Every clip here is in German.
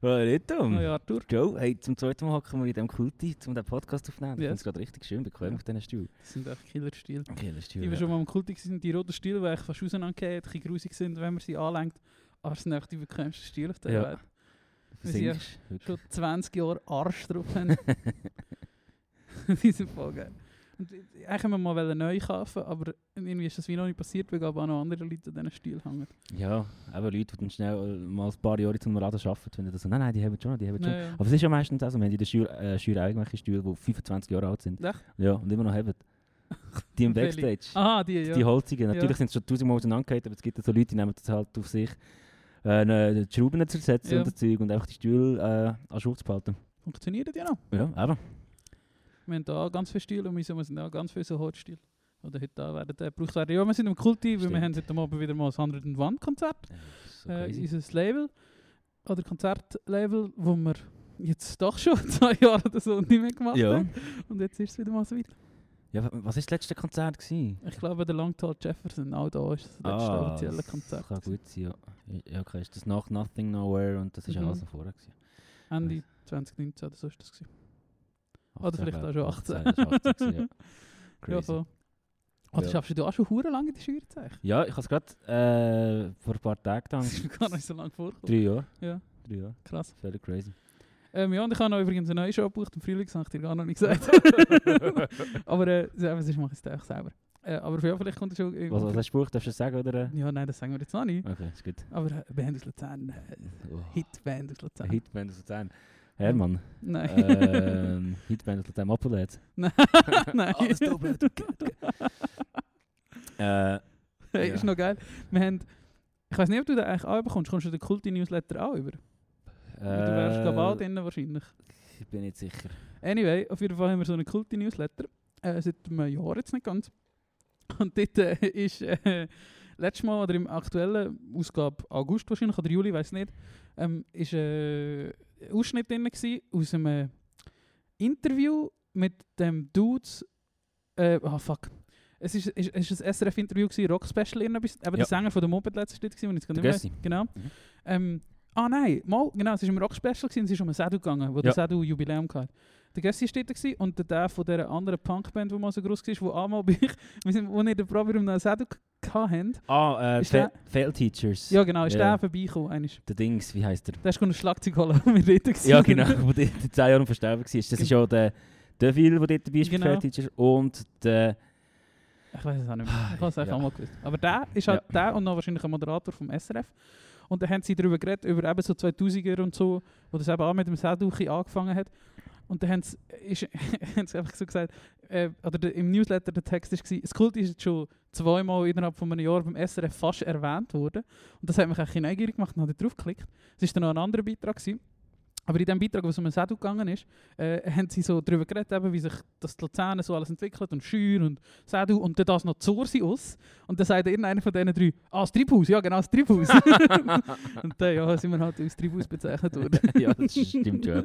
Oh, Reto. Hoi Arthur. Joe, hey, zum zweiten Mal hocken wir in diesem Kulti, um den Podcast aufzunehmen. Ich Yes. finde es gerade richtig schön bequem Ja. auf diesen Stuhl. Das sind echt. Okay, das ist Die, die schon mal am Kultig sind, die roten Stile, die fast auseinandergehen, ein bisschen grusig sind, wenn man sie anlenkt. Aber es sind echt die bequemsten Stile auf der Ja. Welt. Wir sind Schon 20 Jahre Arsch drauf haben. Diese Folge. Und ich- eigentlich haben wir mal neu kaufen, aber irgendwie ist das wie noch nicht passiert, weil aber auch noch andere Leute an diesen Stil hängen. Ja, aber Leute, die dann schnell äh, mal ein paar Jahre zum Laden arbeiten, finden das so, nein, nein, die haben schon, die haben schon. Ja, ja. Aber es ist ja meistens auch so, wir haben in der Schule, äh, Schule irgendwelche Stühle, die 25 Jahre alt sind. Echt? Ja, und immer noch haben. Die im? Backstage. Aha, die, ja. Die holzigen. Ja. Natürlich sind sie schon tausendmal auseinandergehalten, aber es gibt ja so Leute, die nehmen das halt auf sich, äh, die Schrauben zu ersetzen Ja. und das Zeug und einfach die Stühle äh, an Schutz zu behalten. Funktioniert ja noch. Ja, eben. Wir haben da ganz viele Stile und wir sind da ganz viele so Holzstile. Oder heute da werden die gebraucht werden. Ja, wir sind im Kulti, weil wir haben heute Abend wieder mal ein 100 und Wand Konzert. Das ist so äh, unser Label oder Konzertlabel, wo wir jetzt doch schon zwei Jahre oder so nicht mehr gemacht Ja. haben. Und jetzt ist es wieder mal so weit. ja, wa- was war das letzte Konzert? Gewesen? Ich glaube, der Langtal Jefferson, auch da ist das letzte Ah, offizielle das Konzert. Kann gut sein, ja. Ja, okay, ist das nach Nothing Nowhere und das ist ja Mhm. alles vorher gewesen. Ende 2019 oder so ist das. Gewesen. Oder 18, vielleicht auch schon ich. 18. das ist 18 gewesen, ja. Ja, Crazy. voll. Oder Ja. schaffst du auch schon hure lange in die Schülerzeichen? Ja, ich habe es gerade äh, vor ein paar Tagen Das gedacht. ist mir gar nicht so lange vorgekommen. Drei Jahre. Ja, Drei Jahre. krass. Völlig crazy. Ähm, ja, und ich habe noch übrigens eine neue Show gebucht im Frühling, das habe ich dir gar noch nicht gesagt. aber äh, ja, sonst mache ich es auch selber. Äh, aber ja, vielleicht kommt es schon... Was, was hast du gebucht? Darfst du das sagen? Oder? Ja, nein, das sagen wir jetzt noch nicht. Okay, ist gut. Aber äh, Band aus Luzern, äh, Oh. Hitband aus Luzern. Hitband aus Luzern. Hermann. Nein. ähm, Hitband aus Luzern. Appellet. Nein. Nein. Alles doppelt. äh, Hey, Ja. ist noch geil. Wir haben... Ich weiß nicht, ob du den eigentlich auch bekommst. Kommst du den Kulti-Newsletter auch über? du wärst glaube auch äh, drin wahrscheinlich. ich bin nicht sicher. Anyway, auf jeden Fall haben wir so einen Kulti-Newsletter. Äh, seit einem Jahr jetzt nicht ganz. Und dort äh, ist äh, letztes Mal oder im aktuellen Ausgabe August wahrscheinlich oder Juli, weiß nicht, ähm, ist äh, Ausschnitt drin gewesen aus einem Interview mit dem Dudes. Äh, oh fuck. Es ist, ist, ist ein SRF-Interview Rock-Special, irgendetwas. eben Ja. der Sänger von der Moped letztes Stück gewesen, es Der nicht mehr. Genau. Mhm. Ähm, ah nein, mal, genau, es war ein Rock-Special und es ist um ein Sedu gegangen, wo Ja. der Sedu Jubiläum hatte. Der Gössi war dort und der, von dieser anderen Punkband, die mal so groß war, wo einmal bei ich, wir sind, wo wir den Probe um einen Sedu hatten. Ah, äh, Fail, Fail Teachers. Ja genau, ist Ja. der vorbeigekommen. Der Dings, wie heißt der? Der ist ein Schlagzeug holen, wo wir dort gewesen Ja, genau, wo der in 10 Jahren verstorben war. Das ist ja der Deville, der dort dabei ist bei Genau. Fail Teachers. Und der... Ich weiß es auch nicht mehr. Ich habe es eigentlich Ja. auch mal gewusst. Aber der ist halt der und noch wahrscheinlich ein Moderator vom SRF. Und dann haben sie darüber geredet, über eben so 2000er und so, wo das eben auch mit dem Seduchi angefangen hat. Und dann ist, haben sie einfach so gesagt, äh, oder der, im Newsletter der Text war, das Kult ist jetzt schon zweimal innerhalb von einem Jahr beim SRF fast erwähnt worden. Und das hat mich eigentlich neugierig gemacht und habe drauf geklickt. Es war dann noch ein anderer Beitrag. Gewesen. Aber in dem Beitrag, wo es um den Sedu gegangen ist, äh, haben sie so darüber geredet, eben, wie sich das die Luzern so alles entwickelt und Schür und Sedu und dann das noch Zorsi aus. Und dann sagt irgendeiner von diesen drei, ah, das Treibhaus, ja genau, das Treibhaus. und dann ja, sind wir halt als Treibhaus bezeichnet worden. ja, das stimmt. Ja,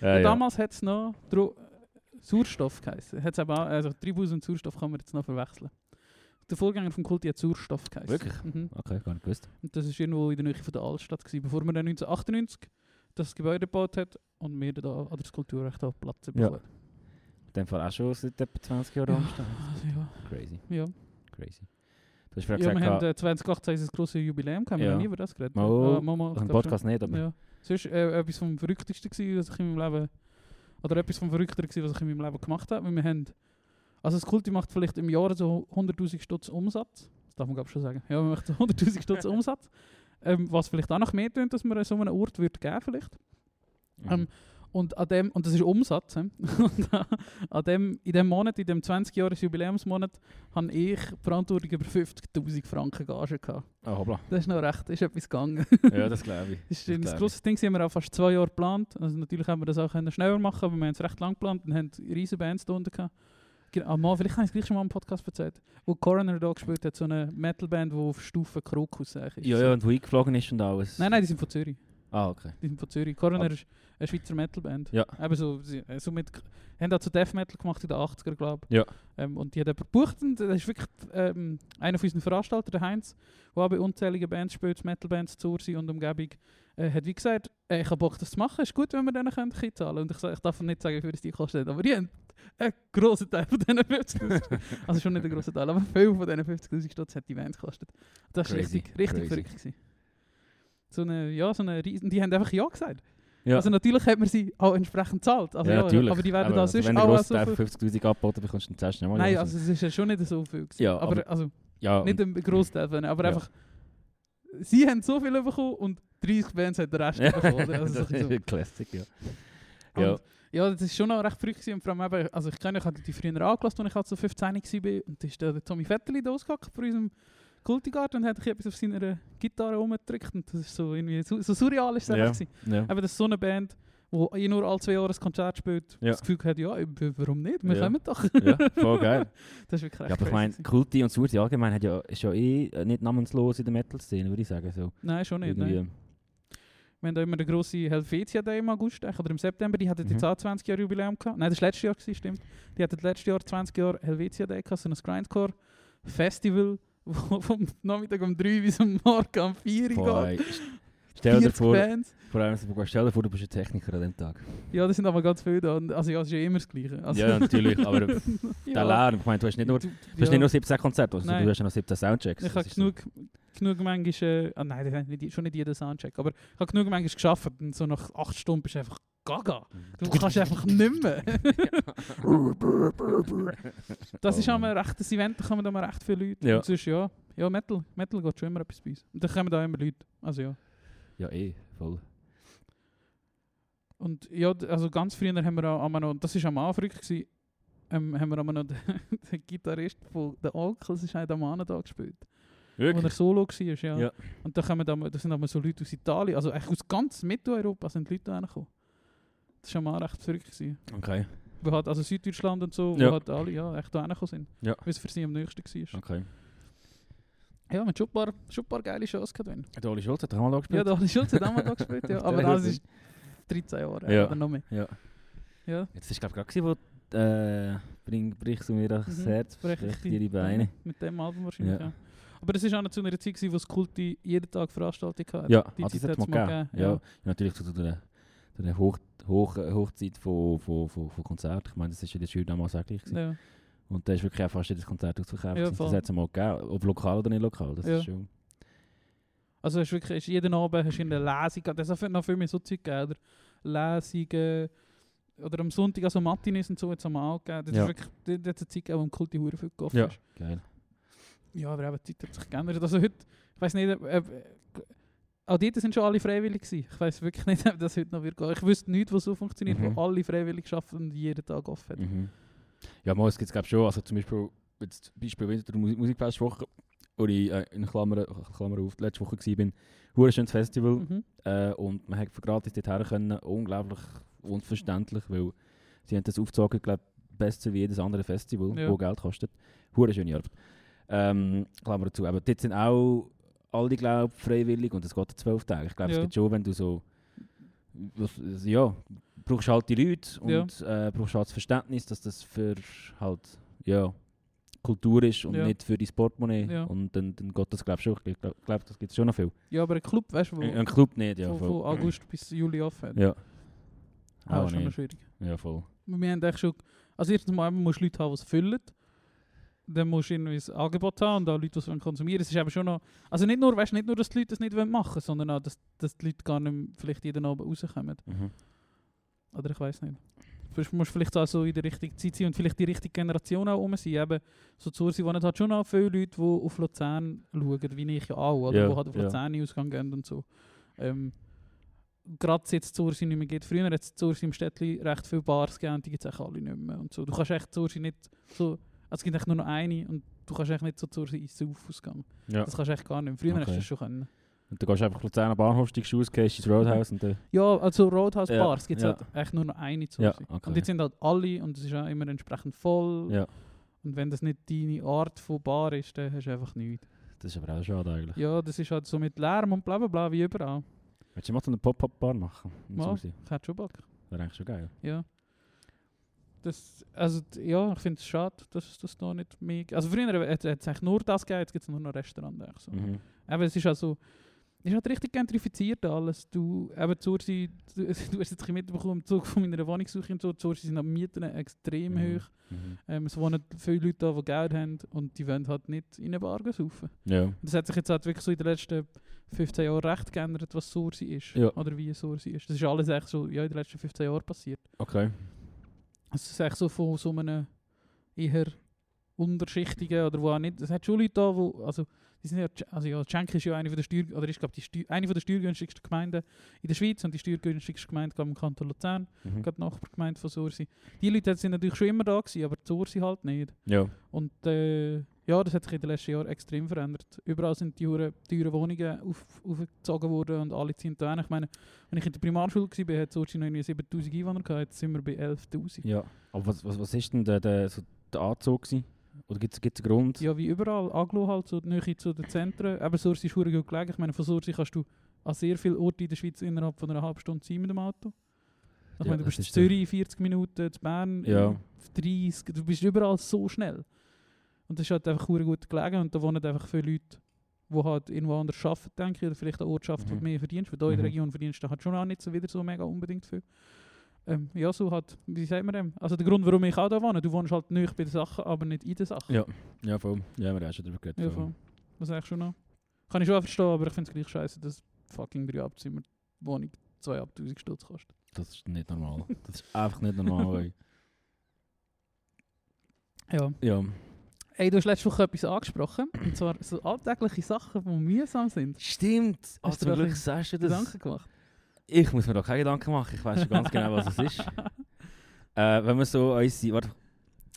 ja. damals hat es noch Dro Sauerstoff geheißen. Hat's eben auch, also Treibhaus und Sauerstoff kann man jetzt noch verwechseln. Der Vorgänger vom Kulti hat Sauerstoff geheißen. Wirklich? Mhm. Okay, gar nicht gewusst. Und das war irgendwo in der Nähe von der Altstadt, gewesen, bevor man dann 1998 das Gebäude gebaut hat und wir da, oder das Kulturrecht da Platz Ja. bekommen. In dem Fall auch schon seit etwa 20 Jahren Start. Also, ja, Crazy, ja. crazy. Du hast ja, wir gesagt, haben äh, 2018 unser grosses Jubiläum, haben wir Ja. noch nie über das geredet. Mal- Ah, mal, mal, im Podcast nicht, schon. aber... Ja. Sonst äh, etwas vom Verrücktesten gewesen, was ich in meinem Leben... Oder etwas vom Verrückteren gewesen, was ich in meinem Leben gemacht habe. Weil wir haben... Also das Kulti macht vielleicht im Jahr so 100'000 Stutz Umsatz. Das darf man glaube ich schon sagen. Ja, wir machen so 100'000 Stutz Umsatz. Ähm, was vielleicht auch noch mehr tönt, dass wir so einen Ort würde geben vielleicht. Mhm. Ähm, Und, an dem, und das ist Umsatz. Und äh, an dem, in dem Monat, in dem 20-Jahres-Jubiläumsmonat, habe ich Verantwortung über 50'000 Franken Gage gehabt. Ah, hoppla. Das ist noch recht, ist etwas gegangen. Ja, das glaube ich. Das ist ein grosses Ding, haben wir auch fast zwei Jahre geplant. Also natürlich haben wir das auch schneller machen aber wir haben es recht lang geplant und haben riesige Bands da unten gehabt. Genau, ah, mal, vielleicht habe ich es gleich schon mal im Podcast erzählt. Wo Coroner da gespielt hat, so eine Metalband, die auf Stufe Krokus ist. Ja, ja, und wo eingeflogen ist und alles. Nein, nein, die sind von Zürich. Ah, okay. Die sind von Zürich. Coroner Aber- ist eine Schweizer Metalband. Ja. Eben so, sie, äh, so mit, haben auch so Death Metal gemacht in den 80er, glaube ich. Ja. Ähm, und die hat jemand gebucht und das ist wirklich ähm, einer von unseren Veranstaltern, der Heinz, der auch bei unzähligen Bands spielt, Metalbands zu Ursi und Umgebung, äh, hat wie gesagt, äh, ich habe Bock das zu machen, ist gut, wenn wir denen können Kind zahlen Und ich, ich darf nicht sagen, wie viel es die kostet, aber die haben einen grossen Teil von diesen 50'000 Also schon nicht einen grossen Teil, aber viel von diesen 50'000 Stutz hat die Band gekostet. Das war richtig, richtig crazy. verrückt. Gewesen. So eine, ja, so eine riesen, die haben einfach Ja gesagt. Ja, Also natürlich hat man sie auch entsprechend gezahlt. Also, ja, ja, natürlich. Aber die werden Aber da also, sonst auch du grossen so Teil viel... 50'000 abgeboten bekommst, dann zahlst du nicht mal. Nein, also es ist ja schon nicht so viel. Gewesen. Ja, aber, also ja, nicht ein Großteil von aber einfach... Sie haben so viel bekommen und 30 Bands hat der Rest bekommen. Also das ist ein Classic, ja. Ja. Und, ja, das ist schon noch recht früh gewesen. Vor allem eben, also ich kenne, ich hatte die früher angelassen, als ich halt so 15 war. Und da ist der, der Tommy Vetterli da ausgehackt von unserem Kultigarten und hat etwas auf seiner Gitarre rumgedrückt. Und das ist so irgendwie, so, so surreal ist einfach gewesen. ja. Eben, das ist so eine Band, die eh nur alle zwei Jahre ein Konzert spielt, Ja. das Gefühl hat, ja, warum nicht? Wir Ja. kommen doch. ja, voll geil. Das ist wirklich Ja, aber ich meine. Kulti und Surti allgemein hat ja, ist ja eh nicht namenslos in der Metal-Szene, würde ich sagen. So. Nein, schon nicht. Irgendwie. Nein. Wir haben da immer den grossen Helvetia Day im August oder im September, die hatten Mhm. jetzt auch 20 Jahre Jubiläum gehabt. Nein, das war letztes Jahr, gewesen, stimmt. Die hatten letztes Jahr 20 Jahre Helvetia Day gehabt, so ein Grindcore Festival, wo vom Nachmittag um 3 bis am Morgen um 4 Uhr geht. Stell dir 40 vor, vor allem, stell dir vor, du bist ein Techniker an dem Tag. Ja, das sind aber ganz viele da. Also ja, es ist ja immer das Gleiche. Also, Ja, natürlich, aber der ja. Lärm, ich meine, du hast nicht nur, du hast ja. nicht nur 17 Konzerte, also du hast ja noch 17 Soundchecks. Ich habe ist so- genug, genug manchmal, äh, ah nein, nicht, schon nicht jeder Soundcheck, aber ich habe genug manchmal geschafft und so nach 8 Stunden bist du einfach gaga. Du kannst einfach nicht mehr. das ist Oh auch Mann. ein rechtes Event, da kommen da mal recht viele Leute. Ja. Und sonst, ja, ja, Metal, Metal geht schon immer etwas bei uns. Und da kommen da immer Leute. Also ja. Ja, eh, voll. Und ja, also ganz früher haben wir auch noch, das war am Anfang, gewesen, ähm, haben wir einmal noch den, den Gitarrist von den Onkels, ist am Anfang da gespielt. Wo er Solo war, ja. Ja. Und da, kommen dann, da sind aber so Leute aus Italien, also eigentlich aus ganz Mitteleuropa sind Leute da gekommen. Das war mal recht verrückt. Gewesen. Okay, Wo halt, also Süddeutschland und so, wo Ja. halt alle ja, echt da gekommen sind. Ja. Weil es für sie am nächsten war. okay. Ja, mit schon ein paar, schon ein paar geile Shows gehabt. wenn. Der Oli Schulz hat auch mal da Ja, gespielt. da habe ich Schulz hat auch mal da gespielt, ja. Aber Der das ist 13 Jahre Ja. oder noch mehr. Ja. Ja. Jetzt ist glaube ich gerade, wo äh, bring, brichst du mir das Mhm. Herz, dir die Beine. Mit dem Album wahrscheinlich, Ja. ja. Aber das war auch noch zu einer Zeit, gewesen, wo das Kulti jeden Tag Veranstaltungen hatte. Ja, die also Zeit hat's hat mal gegeben. Ja. Ja. natürlich zu der, der Hoch, Hoch, Hochzeit von, von, von, von Konzerten. Ich meine, das war ja der Schule damals auch gleich. Ja. Und da ist wirklich auch fast jedes Konzert ausverkauft. Ja, das hat es mal gegeben, ob lokal oder nicht lokal. Das Ja. ist schon... Also hast wirklich, hast jeden Abend hast du eine Lesung, das hat noch viel mehr so Zeug gegeben, oder? Lesungen, oder am Sonntag, also Matinis und so, jetzt am auch gegeben. Das Ja. ist wirklich, das das eine Zeit gegeben, wo im Kulti hure viel geoffen Ja, ist. geil. Ja, aber eben, die Zeit hat sich geändert. Also heute, ich weiß nicht, äh, auch dort sind schon alle freiwillig gewesen. Ich weiß wirklich nicht, ob das heute noch wird gehen. Ich wüsste nicht, was so funktioniert, Mhm. wo alle freiwillig arbeiten und jeden Tag offen hat. Mhm. Ja, mal, es gibt es schon. Also zum Beispiel, jetzt Beispiel Winter Musik Musikfestwoche, wo ich äh, in Klammern, Klammer auf, letzte Woche war, hure schönes Festival. Mhm. Äh, und man hat gratis dorthin können. Unglaublich unverständlich, weil sie haben das aufgezogen, glaube besser wie jedes andere Festival, Ja. wo Geld kostet. Hure schöne Arbeit. Ähm, Klammer dazu. Aber dort sind auch alle, glaube freiwillig und es geht zwölf Tage. Ich glaube, Ja. es gibt schon, wenn du so... Ja, brauchst halt die Leute und äh, brauchst halt das Verständnis, dass das für halt, ja, Kultur ist und Ja. nicht für dein Portemonnaie. Ja. Und dann, dann geht das, glaube ich, schon. Ich glaube, glaub, das gibt es schon noch viel. Ja, aber ein Club, weißt du, wo, Ein Club nicht, ja. von August bis Juli offen. Ja. Ah, Auch ist schon schwierig. Ja, voll. Wir haben eigentlich schon, also erstens mal musst du Leute haben, die es füllen. Dann musst du irgendwie ein Angebot haben und auch Leute, die es wollen konsumieren Es ist eben schon noch, also nicht nur, weißt, nicht nur, dass die Leute das nicht wollen machen sondern auch, dass, dass die Leute gar nicht mehr vielleicht jeden Abend rauskommen. Mhm. Oder ich weiß nicht. Vielleicht musst du vielleicht auch so in der richtigen Zeit sein und vielleicht die richtige Generation auch um sein. Eben, so zu Ursi wohnen halt schon auch viele Leute, die auf Luzern schauen, wie ich ja auch, oder? Ja, die halt auf ja. Luzern in Ausgang gehen und so. Ähm, gerade jetzt Zursi nicht mehr gibt. Früher hat es Zursi im Städtli recht viele Bars gegeben, die gibt es alle nicht mehr. Und so. Du kannst echt Zursi nicht so, also es gibt echt nur noch eine und du kannst echt nicht so Zursi ins Sauf ausgehen. Ja. Das kannst du echt gar nicht. Früher Okay. hast du das schon können. Und dann gehst du einfach Luzerner Bahnhof, steigst aus, gehst ins Roadhouse und dann... Ja, also Roadhouse Ja, Bars gibt es ja. halt echt nur noch eine Ja, Zursi. okay. Und jetzt sind halt alle und es ist auch immer entsprechend voll. Ja, Und wenn das nicht deine Art von Bar ist, dann hast du einfach nichts. das ist aber auch schade eigentlich. Ja, das ist halt so mit Lärm und bla bla bla wie überall. Willst du mal so eine Pop-Up-Bar machen? Susi? Ich hätte schon Bock. Wäre eigentlich schon geil. Ja. Das, also, ja, ich finde es schade, dass das noch nicht mehr... Also früher hat es eigentlich nur das gegeben, jetzt gibt es nur noch Restaurant. eigentlich So. Mhm. Aber es ist also... Es ist halt richtig gentrifiziert alles. Du, eben Zursi, du, du hast jetzt ein mitbekommen im Zug von meiner Wohnungssuche und so, Zursi sind am Mieten extrem Mhm. hoch. Mhm. Ähm, es wohnen viele Leute da, die Geld haben und die wollen halt nicht in eine Bar saufen. Ja. Das hat sich jetzt halt wirklich so in den letzten 15 Jahren recht geändert, was Sursi ist. Ja. Oder wie Sursi ist. Das ist alles echt so ja, in den letzten 15 Jahren passiert. Okay. Es ist echt so von so einem eher unterschichtigen oder wo auch nicht. Es hat schon Leute da, wo, also, die sind ja, also ja, Schenk ist ja eine von der Steuer, oder ist glaube die Steu eine von der steuergünstigsten Gemeinden in der Schweiz und die steuergünstigste Gemeinde glaube im Kanton Luzern, Mhm. gerade Nachbargemeinde von Sursi. Die Leute sind natürlich schon immer da gewesen, aber die Sursi halt nicht. Ja. Und äh, ja, das hat sich in den letzten Jahren extrem verändert. Überall sind die teuren Wohnungen auf, aufgezogen worden und alle ziehen da hin. Ich meine, wenn ich in der Primarschule war, hat Sochi noch irgendwie 7000 Einwohner gehabt, jetzt sind wir bei 11'000. Ja. Aber was, was, was ist denn der, der, so der Anzug gewesen? Oder gibt es einen Grund? Ja, wie überall. Aglo halt, so die Nähe zu den Zentren. Aber Sursi ist gut gelegen. Ich meine, von Sursi kannst du an sehr vielen Orten in der Schweiz innerhalb von einer halben Stunde sein mit dem Auto. Ich Ja, meine, du bist in Zürich 40 Minuten, in Bern Ja. 30, du bist überall so schnell. Und das ist halt einfach hure gut gelegen und da wohnen einfach viele Leute, die halt irgendwo anders arbeiten, denke ich, oder vielleicht eine Ort arbeiten, wo Mhm. du mehr verdienst, weil da in der Mhm. Region verdienst du halt schon auch nicht so wieder so mega unbedingt viel. Ähm, ja, so halt, wie sagt man dem? Also der Grund, warum ich auch da wohne, du wohnst halt nicht bei den Sachen, aber nicht in den Sachen. Ja. Ja, voll. Ja, wir haben schon darüber geredet. Ja, voll. Das eigentlich schon noch. Kann ich schon verstehen, aber ich finde es gleich scheiße, dass fucking drei Abzimmer Wohnung 2'500 Stutz kostet. Das ist nicht normal. Das ist einfach nicht normal. Ja. ja. Ey, du hast letzte Woche etwas angesprochen, und zwar so alltägliche Sachen, die mühsam sind. Stimmt. Oh, Hast du zum Glück sagst du das. Gedanken gemacht? Ich muss mir da keine Gedanken machen. Ich weiß schon ganz genau, was es ist. Äh, wenn wir so unsere... Warte,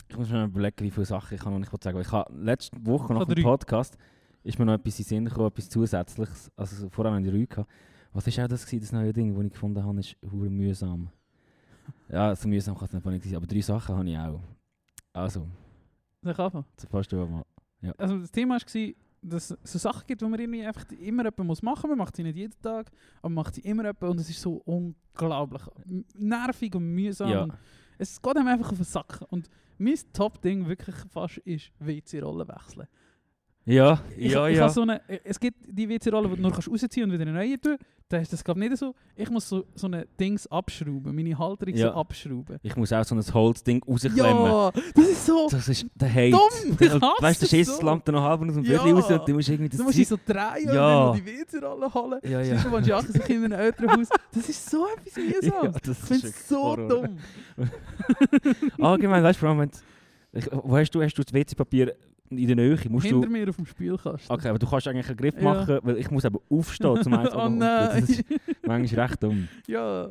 ich muss mir mal überlegen, wie viele Sachen ich kann noch nicht sagen. Ich habe letzte Woche nach dem. Podcast ist mir noch etwas in den Sinn gekommen, etwas Zusätzliches. Also so, vor allem in die Rüge gehabt. Was ist auch das gewesen, das neue Ding, das ich gefunden habe, ist hure mühsam. Ja, so mühsam kann es nicht sein, aber drei Sachen habe ich auch. Also, Soll ich anfangen? Beispiel mal. Also das Thema war, dass es so Sachen gibt, die man irgendwie einfach immer machen muss. Man macht sie nicht jeden Tag, aber man macht sie immer jemand und es ist so unglaublich nervig und mühsam. Ja, Und es geht einem einfach auf den Sack. Und mein Top-Ding wirklich fast ist WC-Rollen wechseln. Ja, Ich, ja. ich ja. so eine, es gibt die WC-Rolle, die du nur kannst rausziehen und wieder eine neue tun. Da ist das glaube nicht so. Ich muss so, so eine Dings abschrauben, meine Halterung Ja. so abschrauben. Ich muss auch so ein Holzding rausklemmen. Ja, das ist so Das ist der Hate. dumm. Hasse weißt du, der Schiss so. lammt dann noch halb aus dem Ja. Viertel raus und du musst irgendwie das Du musst dich so drehen Ja. und die WC-Rolle holen. Ja, Ja. ja. Sonst willst du sich in einem Elternhaus. Das ist so etwas mühsam. ja, das ich finde ist es so Horror. dumm. Allgemein, weißt du, vor allem, wenn wo hast du, hast du das WC-Papier in der Nähe? Musst Hinter du, mir auf dem Spielkasten. okay, aber du kannst eigentlich einen Griff Ja. machen, weil ich muss eben aufstehen zum eins oh nein. Das ist manchmal recht dumm. ja.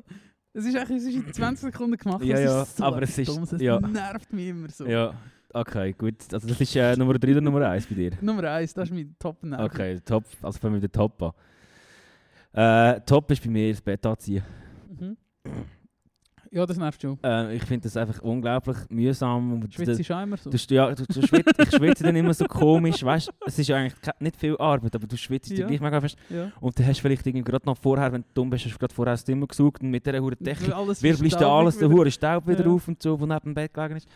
Es ist, eigentlich, es ist in 20 Sekunden gemacht. Ja, ja, so aber es ist- Dummes. Es ja. nervt mich immer so. Ja, okay, gut. Also das ist äh, Nummer 3 oder Nummer 1 bei dir? Nummer 1, das ist mein top nerv Okay, top. Also fangen wir mit der Top an. Äh, top ist bei mir das Bett anziehen. Mhm. Ja, das nervt schon. Äh, ich finde das einfach unglaublich mühsam. Und Schwitzt ist immer so. Du, ja, du, du schwitzt, ich schwitze dann immer so komisch, weißt? Es ist ja eigentlich nicht viel Arbeit, aber du schwitzt Ja. gleich mega fest. ja. Und dann hast du vielleicht gerade noch vorher, wenn du dumm bist, hast du gerade vorher das Zimmer gesucht und mit dieser hohen Alles wirbelst du alles, der hohe Staub wieder Ja. auf und so, wo neben dem Bett gelegen ist.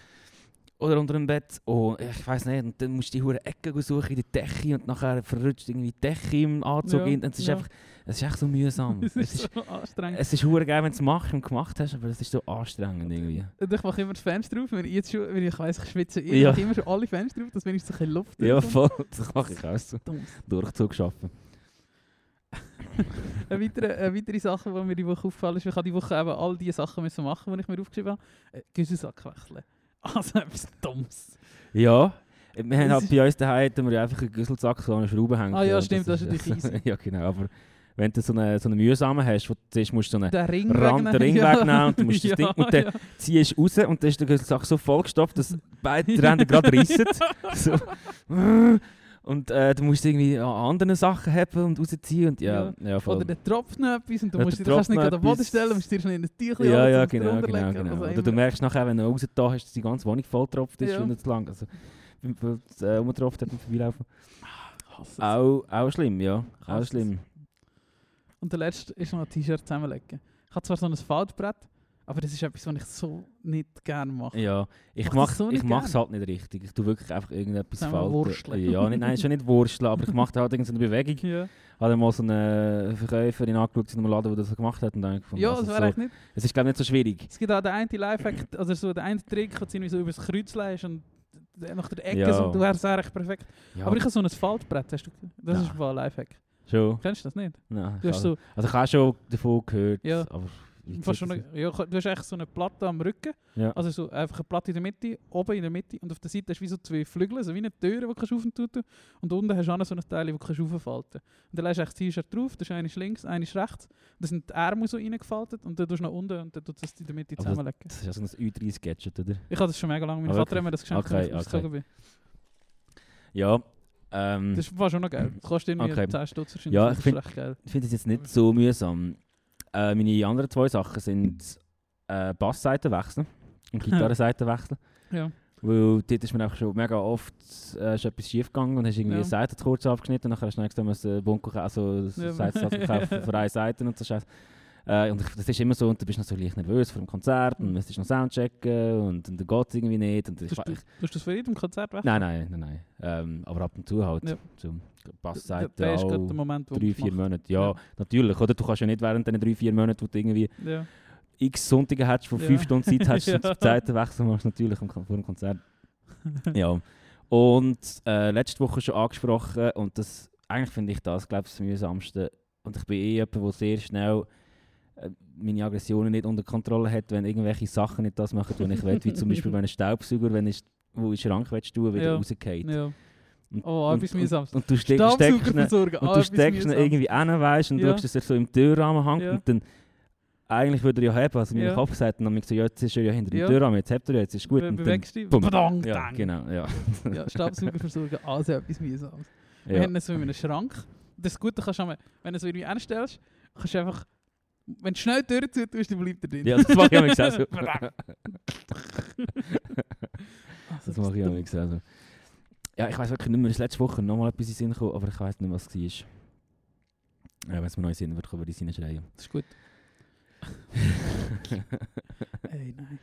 Oder unter dem Bett. Oh, ich weiß nicht. Und dann musst du die hohe Ecke suchen in der Decke und nachher verrutscht irgendwie die Decke im Anzug. Ja, in. Es ist einfach, es ist echt so mühsam. Es ist so anstrengend. es ist geil, wenn du es machst und gemacht hast, aber es ist so anstrengend irgendwie. Und ich mache immer das Fenster auf, wenn ich jetzt schon, wenn ich weiss, ich schwitze, ich Ja. mache immer schon alle Fenster auf, dass wenigstens ein Luft Ja, voll. Das mache ich auch so. Durchzug schaffen. Eine weitere, eine weitere Sache, die mir die Woche aufgefallen ist, ich habe die Woche eben all die Sachen müssen machen, die ich mir aufgeschrieben habe. Äh, Güsselsack wechseln. Also etwas Dummes. Ja. Wir haben halt bei uns daheim hatten wir einfach einen Güsselsack, so eine Schraube hängen. Ah ja, stimmt, das ist ist natürlich easy. Ja, genau. Aber wenn du so einen so eine mühsamen hast, wo du zuerst musst du so einen Der Ring Rand, den Ring ja. wegnehmen und du musst das ja, Ding und dann ja. ziehst raus und dann ist die Sache so vollgestopft, dass beide Ränder gerade rissen. so. Und äh, du musst irgendwie an anderen Sachen haben und rausziehen und ja, ja, voll. Oder der tropft noch etwas und du Ja, musst dir kannst nicht an den Boden stellen, musst dir schnell in ein Tüchlein ja, ja, genau, genau, genau. auch Oder du merkst nachher, wenn du rausgetan hast, dass die ganze Wohnung volltropft ist Ja. und nicht zu lang. Also, wenn du äh, rumgetropft hat beim Vorbeilaufen. Es. Auch, auch schlimm, ja. Auch schlimm. Und der letzte ist noch ein T-Shirt zusammenlegen. Ich habe zwar so ein Faltbrett, aber das ist etwas, was ich so nicht gerne mache. Ja, ich Mach das mach so ich mach's halt nicht richtig. Ich tue wirklich einfach irgendetwas falten. wursteln. Ja, nicht, nein, schon nicht wursteln, aber ich mache da halt irgendeine Bewegung. Ja, Habe mal so eine Verkäuferin angeschaut in einem Laden, der das so gemacht hat und dann gefunden, ja also das wäre so, echt nicht. es ist glaube ich nicht so schwierig. Es gibt auch den einen Lifehack, also so den einen Trick, wo du so über das Kreuz legst und nach der Ecke Ja. so, du wärst eigentlich perfekt. Ja, Aber ich habe so ein Faltbrett, hast du Das Ja. ist ein Lifehack. Schon. Kennst du das nicht? Nein, Du hast so, also ich habe schon davon gehört, Ja. aber fast schon das? eine, ja, du hast echt so eine Platte am Rücken, ja. also so einfach eine Platte in der Mitte, oben in der Mitte und auf der Seite hast du wie so zwei Flügel, so wie eine Tür, die du kannst öffnen kannst und unten hast du auch so ein Teil, das du kannst auffalten Und dann legst du echt das T-Shirt drauf, das ist eine links, eine rechts, da sind die Ärmel so reingefaltet und dann tust du nach unten und dann tust du das in der Mitte zusammenlegen. Das ist ja so ein Ü3-Gadget, oder? Ich habe das schon mega lange, mein Vater hat mir das geschenkt, Okay, als ich ausgezogen bin. Ja, ähm, Das war schon noch geil. Das kostet irgendwie Okay. 10 Stutz wahrscheinlich. Ja, ich find- finde es jetzt nicht so mühsam. Äh, meine anderen zwei Sachen sind äh, Bassseiten wechseln und Gitarrenseiten wechseln. Ja. Weil dort ist mir einfach schon mega oft äh, ist etwas schief gegangen und hast irgendwie Ja. eine Seite kurz abgeschnitten und dann hast du extra einen Bunker, also Ja. Seitensatz gekauft für eine Seite und so Scheiß. Äh, und ich, das ist immer so, und du bist noch so leicht nervös vor dem Konzert und müsstest noch Soundchecken und, und dann geht es irgendwie nicht. Und ich, du, ich, du das für jedem Konzert weg? nein, nein, nein, nein. Ähm, aber ab und zu halt. Ja. So, Der Bassseite ist gerade auch der Moment, drei, vier. Monate. Ja, Ja. natürlich. Oder? Du kannst ja nicht während diesen drei, vier Monaten, wo du irgendwie Ja. x Sonntage hättest, wo Ja. fünf Stunden Zeit hättest, Ja. die Seiten wechseln machst, natürlich vor dem Konzert. ja. Und äh, letzte Woche schon angesprochen und das, eigentlich finde ich das, glaube ich, das mühsamste. Und ich bin eh jemand, der sehr schnell meine Aggressionen nicht unter Kontrolle hat, wenn irgendwelche Sachen nicht das machen, was ich will. Wie zum Beispiel, wenn ein Staubsauger, wenn ich, wo in Schrank willst, tun, wieder Ja. rausgeht. ja. Und, Oh, und, etwas und, mühsames. und du steck, steckst ihn, und ah, du steckst ihn irgendwie hin, weißt und Ja. schaust, dass er so im Türrahmen hängt Ja. und dann eigentlich würde er ja haben, also mein Ja. Kopf sagt dann so, ja, jetzt ist er ja hinter dem Ja. Türrahmen, jetzt habt ihr ja, jetzt ist gut. Be und dann, dich. Badang, ja, genau, ja. Ja, Staubsaugerversorgung, also etwas mühsames. Wir ja. haben so in einem Schrank. Das ist gut, du kannst einmal, wenn du es irgendwie anstellst, kannst du einfach, wenn du schnell die Tür zu tust, dann bleibt er drin. ja, das mache ich auch so. Badang. Also, Das mache ich auch so. Ja, ich weiß wirklich nicht mehr, es ist letzte Woche nochmal etwas in den Sinn gekommen, aber ich weiß nicht, was es war. Ja, wenn es mir neu Sinn wird, würde ich es schreien. Das ist gut. Ey, nein.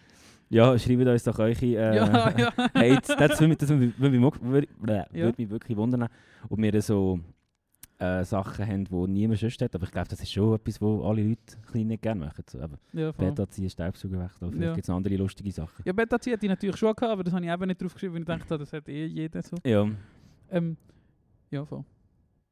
Ja, schreibt uns doch eure äh, ja, ja. Hates. Das würde mich, das würde mich, würde mich, würde, mich wirklich wundern, ob wir so äh, Sachen haben, die niemand sonst hat. Aber ich glaube, das ist schon etwas, was alle Leute nicht gerne machen. So, aber ja, voll. Beta ziehen, Staubsauger wechseln. Vielleicht Ja. gibt es andere lustige Sachen. Ja, Beta hätte ich natürlich schon gehabt, aber das habe ich eben nicht draufgeschrieben, weil ich dachte, das hat eh jeder so. Ja. Ähm, ja, voll.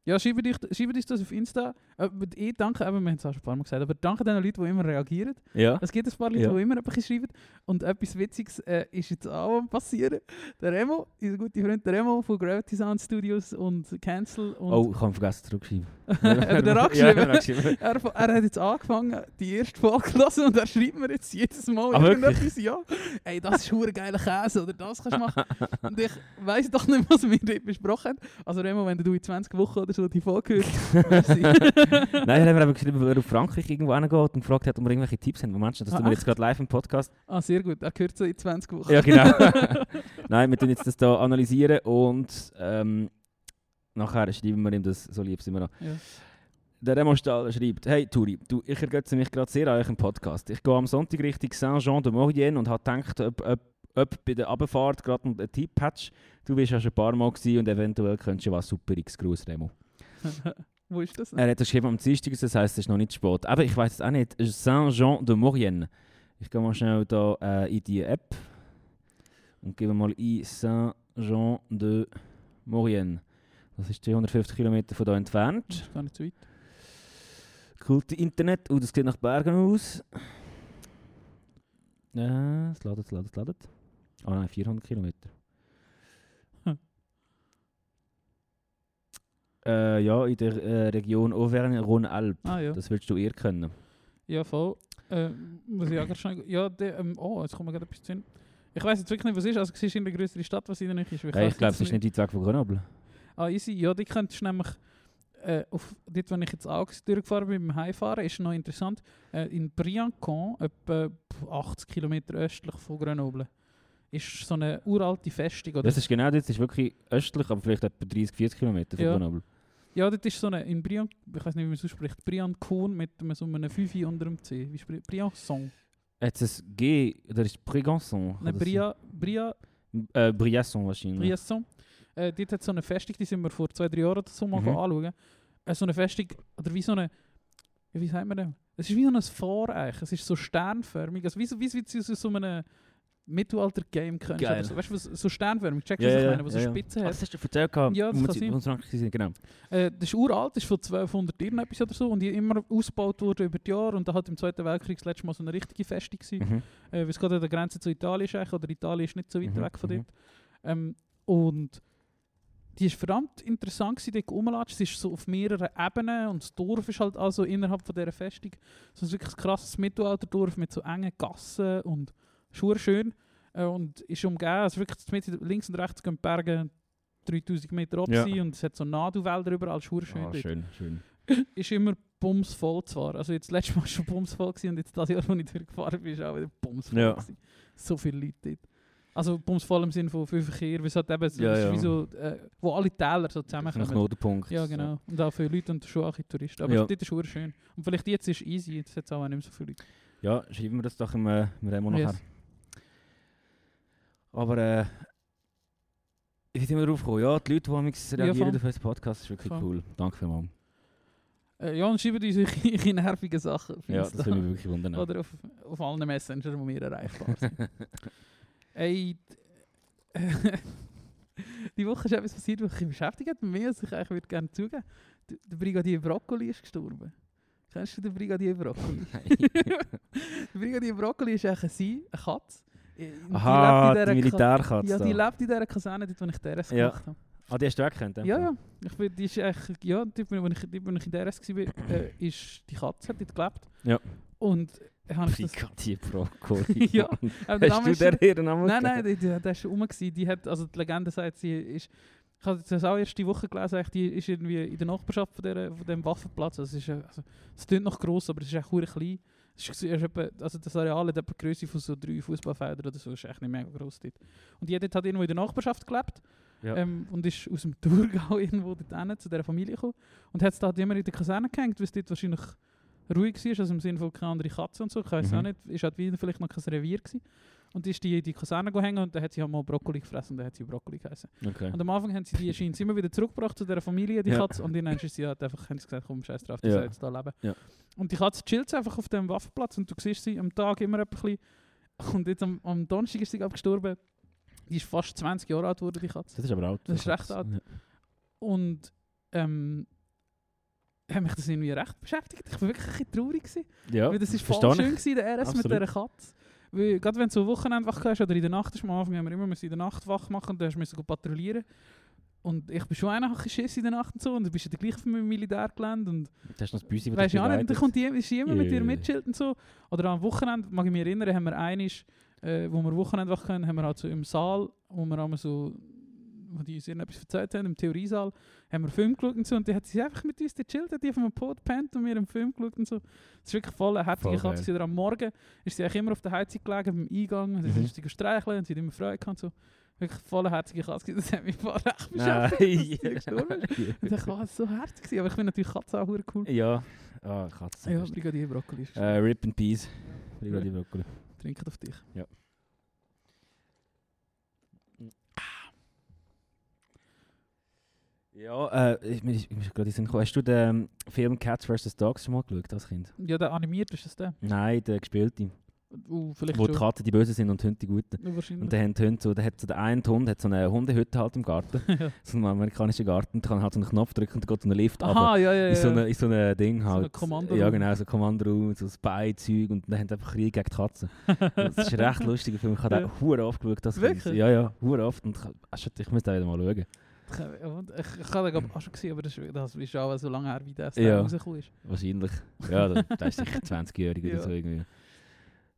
Ja, schreibt euch, schreibt das auf Insta. Äh, ich danke, eben, wir haben es auch schon ein paar Mal gesagt, aber danke den Leuten, die immer reagieren. Ja. Es gibt ein paar Leute, Ja. die immer etwas schreiben. Und etwas Witziges äh, ist jetzt auch passieren. Der Remo, unser guter Freund der Remo von Gravity Sound Studios und Cancel. Und Oh, ich habe vergessen zurückschreiben. Hat er den Ja, angeschrieben? angeschrieben. er, er hat jetzt angefangen, die erste Folge zu hören und er schreibt mir jetzt jedes Mal Ah, irgendetwas, ja. Ey, das ist hure geiler Käse oder das kannst du machen. und ich weiss doch nicht, was wir dort besprochen haben. Also Remo, wenn du in 20 Wochen oder so die Folge merci. Nein, hat mir eben geschrieben, er auf Frankreich irgendwo hingeht und gefragt hat, ob wir irgendwelche Tipps haben. Moment, das Ah, tun wir jetzt echt? gerade live im Podcast. ah, sehr gut, er hört so in 20 Wochen. Ja, genau. Nein, wir tun jetzt das hier analysieren und ähm, nachher schreiben wir ihm das, so lieb sind wir noch. Ja. Der Remo Stahl schreibt, hey Turi, du, ich ergötze mich gerade sehr an euch im Podcast. Ich gehe am Sonntag Richtung Saint-Jean-de-Maurienne und habe gedacht, ob, ob, ob bei der Abfahrt gerade noch einen Tipp hättest. Du bist ja schon ein paar Mal und eventuell könntest du was Superiges. Gruß Remo. Wo ist das? Er hat geschrieben am Dienstag, das heisst, es ist noch nicht spät. Aber ich weiß es auch nicht. Saint-Jean-de-Maurienne. Ich gehe mal schnell da äh, in die App und gebe mal ein Saint-Jean-de-Maurienne. Das ist 250 Kilometer von hier entfernt. Das ist gar nicht zu weit. Kulte Internet. Oh, das sieht nach Bergen aus. Ja, es ladet, es ladet, es ladet. Ah nein, 400 Kilometer. Äh, ja, in der äh, Region Auvergne-Rhône-Alpes. Ah ja. Das willst du eher können. Ja, voll. Äh, muss ich auch schnell... Ja, der, ähm, oh, jetzt kommt mir gerade etwas zu. Ich weiß jetzt wirklich nicht, was es ist. Also, es ist in der größeren Stadt, was in der Nähe ist. Ja, ich glaube, es ist nicht die Tag von Grenoble. Ah, easy. Ja, die könntest du nämlich... Äh, auf, dort, wenn ich jetzt auch durchgefahren bin beim Heimfahren, ist noch interessant. Äh, in Briançon, etwa 80 Kilometer östlich von Grenoble, ist so eine uralte Festung. Oder Das ist genau das, ist wirklich östlich, aber vielleicht etwa 30, 40 Kilometer von Ja. Grenoble. Ja, das ist so eine, in Brian, ich weiß nicht, wie man es ausspricht, Briançon mit einem, so einem 5 unter dem C. Wie spricht Briançon? Jetzt ist G, oder ist Brégançon? Nein, Bria, Bria, so? Äh, Briasson wahrscheinlich. Briançon. Äh, dort hat so eine Festung, die sind wir vor zwei, drei Jahren oder so mal Mhm. anschauen. Äh, so eine Festung, oder wie so eine, wie sagt man das? Es ist wie so ein Voreich, es ist so sternförmig, also wie, so- wie, wie du es aus so einem Mittelalter-Game kennst. Geil. So, weißt du, was- so sternförmig, checkst du, Ja, was ich meine, was so ja, ja. Spitzen Ah, hat. das hast du erzählt, gehabt, Ja, das wo kann sie- sein. sie genau. Äh, das ist uralt, das ist von 1200 irgendetwas oder so und die immer ausgebaut wurde über die Jahre und da hat im Zweiten Weltkrieg das letzte Mal so eine richtige Festung gewesen, Mhm. äh, weil es gerade an der Grenze zu Italien ist eigentlich, oder Italien ist nicht so weit Mhm, weg von mhm. dort. Ähm, und die ist verdammt interessant gewesen, dort rumlatschen. Es ist so auf mehreren Ebenen und das Dorf ist halt also innerhalb von dieser Festung so ein wirklich krasses Mittelalterdorf mit so engen Gassen und schön schön äh, und ist umgeben, also wirklich links und rechts gehen Berge 3000 Meter ab Ja. sein und es hat so Nadelwälder überall, schön schön Ah, schön, schön. ist immer bumsvoll zwar. Also jetzt letztes Mal schon bumsvoll gewesen und jetzt das Jahr, wo ich durchgefahren bin, ist auch wieder bumsvoll Ja. gewesen. So viele Leute dort. Also bumsvoll im Sinne von viel Verkehr, weil es halt eben so, Ja, ja. wie so, äh, wo alle Täler so Ein zusammenkommen. Knotenpunkt. Ja, genau. Und auch viele Leute und schon auch Touristen. Aber Ja. dort ist es schön. Und vielleicht jetzt ist es easy, jetzt hat es auch nicht mehr so viele Leute. Ja, schreiben wir das doch im, äh, im Remo Yes. nachher. Aber äh, wie sind wir drauf gekommen? Ja, die Leute, die amigs reagieren voll. auf unseren Podcast, ist wirklich Voll. cool. Danke vielmals. Äh, ja, und schreiben uns eure nervigen Sachen. Ja, das würde mich wirklich wundern. Oder auf, auf allen Messenger, die wir erreichbar sind. Ey, die Woche ist etwas passiert, was mich beschäftigt hat, mehr als ich eigentlich würde gerne zugeben. Der, der Brigadier Broccoli ist gestorben. Kennst du den Brigadier Broccoli? der Brigadier Broccoli ist eigentlich ein Katze. Die Aha, die Militärkatze. Ja, die lebt in dieser Kaserne, dort, wo ich DRS Ja. gemacht habe. Ah, die hast du auch gekannt? Ja, ja. Ich bin, die ist eigentlich, ja, dort, wo ich, dort, wo ich in DRS war, äh, ist die Katze hat dort gelebt. Ja. Und äh, habe ich das... Ja, aber der Hast du der Ehrennamen Nein, nein, die, die, die ist schon rum. Die hat, also die Legende sagt, sie ist. Ich habe das auch erst die Woche gelesen, die ist irgendwie in der Nachbarschaft von, der, von dem Waffenplatz. Also es, ist, äh, also, es klingt noch gross, aber es ist echt klein. Es ist, etwa, also das Areal hat etwa die Größe von so drei Fußballfeldern oder so. Das ist echt nicht mega gross dort. Und die hat dort irgendwo in der Nachbarschaft gelebt Ja. ähm, und ist aus dem Thurgau irgendwo dort hin, zu dieser Familie gekommen. Und hat es da halt immer in der Kaserne gehängt, weil es dort wahrscheinlich ruhig war, also im Sinne von keine andere Katze und so. Ich weiß Mhm. auch nicht, ist halt wieder vielleicht noch kein Revier gewesen. Und ist die die Kaserne hängen und dann hat sie halt mal Brokkoli gefressen und dann hat sie Brokkoli geheißen. Okay. Und am Anfang haben sie die scheint immer wieder zurückgebracht zu dieser Familie, die Ja. Katze. Und dann ist sie halt einfach, haben sie gesagt, komm, scheiß drauf, die Ja. soll jetzt da leben. Ja. Und die Katze chillt einfach auf dem Waffenplatz und du siehst sie am Tag immer ein bisschen. Und jetzt am, am Donnerstag ist sie gerade gestorben. Die ist fast 20 Jahre alt geworden, die Katze. Das ist aber alt. Das ist recht alt. Und ähm, hat mich das irgendwie recht beschäftigt. Ich war wirklich ein bisschen traurig. Gewesen. Ja, Weil das ist verstehe voll schön gewesen, der RS mit Absolut. dieser Katze. Weil, gerade wenn du so Wochenende wach hast oder in der Nacht ist, am Anfang haben wir immer müssen in der Nacht wach machen und dann musst du patrouillieren. Und ich bin schon einer, ein Schiss in der Nacht und so. Und du bist ja gleich auf dem Militärgelände. Und Das ist noch das Büsi, weißt dich ja nicht, und dann kommt die, ist jemand mit dir Ja. mitchillt und so. Oder am Wochenende, mag ich mich erinnern, haben wir einisch, äh, wo wir Wochenende wach können, haben wir halt so im Saal, wo wir einmal so, wo die uns irgendetwas erzählt haben, im Theoriesaal, haben wir Film geschaut und so. Und die hat sie einfach mit uns gechillt, hat die auf einem Pod gepennt und wir einen Film geschaut und so. Das ist wirklich voll eine herzige Voll Katze. Oder am Morgen ist sie eigentlich immer auf der Heizung gelegen, beim Eingang. Und dann Mhm. ist sie streicheln und sie hat immer Freude gehabt und so. Wirklich voll eine herzige Katze. Das hat mich voll recht beschäftigt, dass sie gestorben ist. Und ich dachte, das war so herzig. Aber ich finde natürlich Katze auch cool. Ja. Ah, Katze. Ja, Brigadier Brokkoli ist Äh, Rip and Peas. Brigadier Broccoli. Trinkt auf dich. Ja, äh, ich, ist gerade in. Hast du den Film Cats vs. Dogs schon mal geschaut als Kind? Ja, der animiert ist es der. Nein, der gespielte. Uh, Wo die. Katzen die Bösen sind und die Hunde die Guten. Ja, wahrscheinlich. Und dann haben die Hunde so, der hat so der eine Hund hat so eine Hundehütte halt im Garten. ja. so einen amerikanischen Garten. Und kann halt so einen Knopf drücken und dann geht so ein Lift. Aha, ja, ja, ja. In so einem in so eine Ding So halt. ein Kommandoraum. Ja, genau, so ein Kommandoraum, so Spy-Zeug und dann haben einfach Krieg gegen die Katzen. Das ist ein recht lustiger Film. Ich habe Ja. den oft geschaut. Das Wirklich? Ja, ja, oft. Und ich, ich, ich muss den wieder mal schauen. Ich, ich, habe auch schon gesehen, aber das ist, das ist auch so lange her, wie der Ja. rausgekommen ist. Wahrscheinlich. Ja, da, der ist sicher 20-jährig oder Ja. so irgendwie.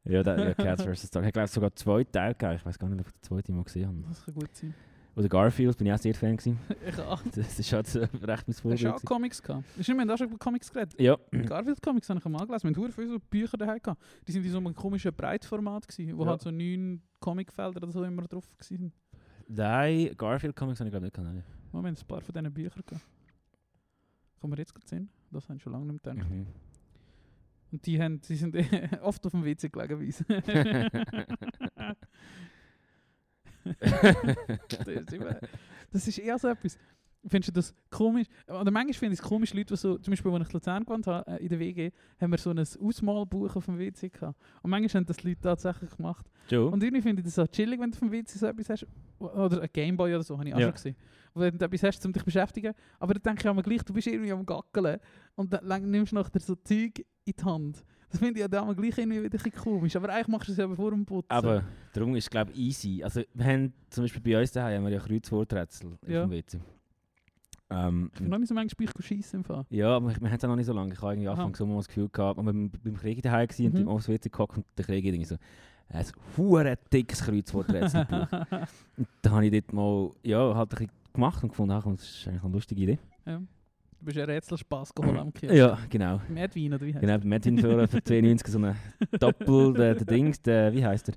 Ja, der, ja Cats vs. Dog. Ich glaube, sogar zwei Teile gegeben. Ich weiß gar nicht, ob ich den zweiten mal gesehen habe. Das kann gut sein. Oder Garfield, bin ich auch sehr Fan gewesen. Ich habe Das ist halt recht mein Hast Vorbild. du auch. Comics gehabt? Wir haben auch schon über Comics geredet. Ja. Garfield-Comics habe ich mal gelesen. Wir haben viele so Bücher daheim gehabt. Die sind in so einem komischen Breitformat gewesen, wo Ja. halt so neun Comicfelder oder so immer drauf waren. Nein, Garfield-Comics habe ich glaube nicht gehabt. Wir haben ein paar von diesen Büchern gehabt. Kommen wir jetzt gerade sehen? Das haben schon lange nicht gedacht. Mhm. Und die, haben, die sind oft auf dem WC gelegenweise. das, ist immer, das ist eher so etwas. Findest du das komisch? Oder manchmal finde ich es komisch, Leute, die so, zum Beispiel, als ich in Luzern gewohnt habe, äh, in der WG, haben wir so ein Ausmalbuch auf dem WC gehabt. Und manchmal haben das Leute tatsächlich gemacht. Joe? Und irgendwie finde ich das so chillig, wenn du auf dem WC so etwas hast. Oder ein Gameboy oder so, habe ich auch Ja. schon gesehen. Wo du etwas hast, um dich zu beschäftigen. Aber dann denke ich mir gleich, du bist irgendwie am Gackeln. Und dann nimmst du nachher so Zeug in die Hand. Das finde ich ja dann gleich irgendwie wieder ein komisch. Aber eigentlich machst du es ja vor dem Putzen. Aber darum ist es glaube ich easy. Also wir haben zum Beispiel bei uns daheim haben wir ja Kreuzworträtsel Ja. auf dem WC. Ähm, Ich bin noch nicht so manchmal Bücher schießen im Fall. ja, aber wir wir haben es auch noch nicht so lange. Ich habe irgendwie. Anfang Sommer das Gefühl gehabt, und waren beim Krieg daheim gewesen und Mhm. im aufs WC gehockt und der Krieg irgendwie so ein hure dickes Kreuzworträtselbuch. und da habe ich dort mal ja, halt ein bisschen gemacht und gefunden, ach, das ist eigentlich eine lustige Idee. Ja. Du bist ein Rätselspaß geholt am Kiosk. Ja, genau. Mit Edwin oder wie heißt Genau, Medwin für, für 92 so eine Doppel, der, der Dings, der, wie heißt der?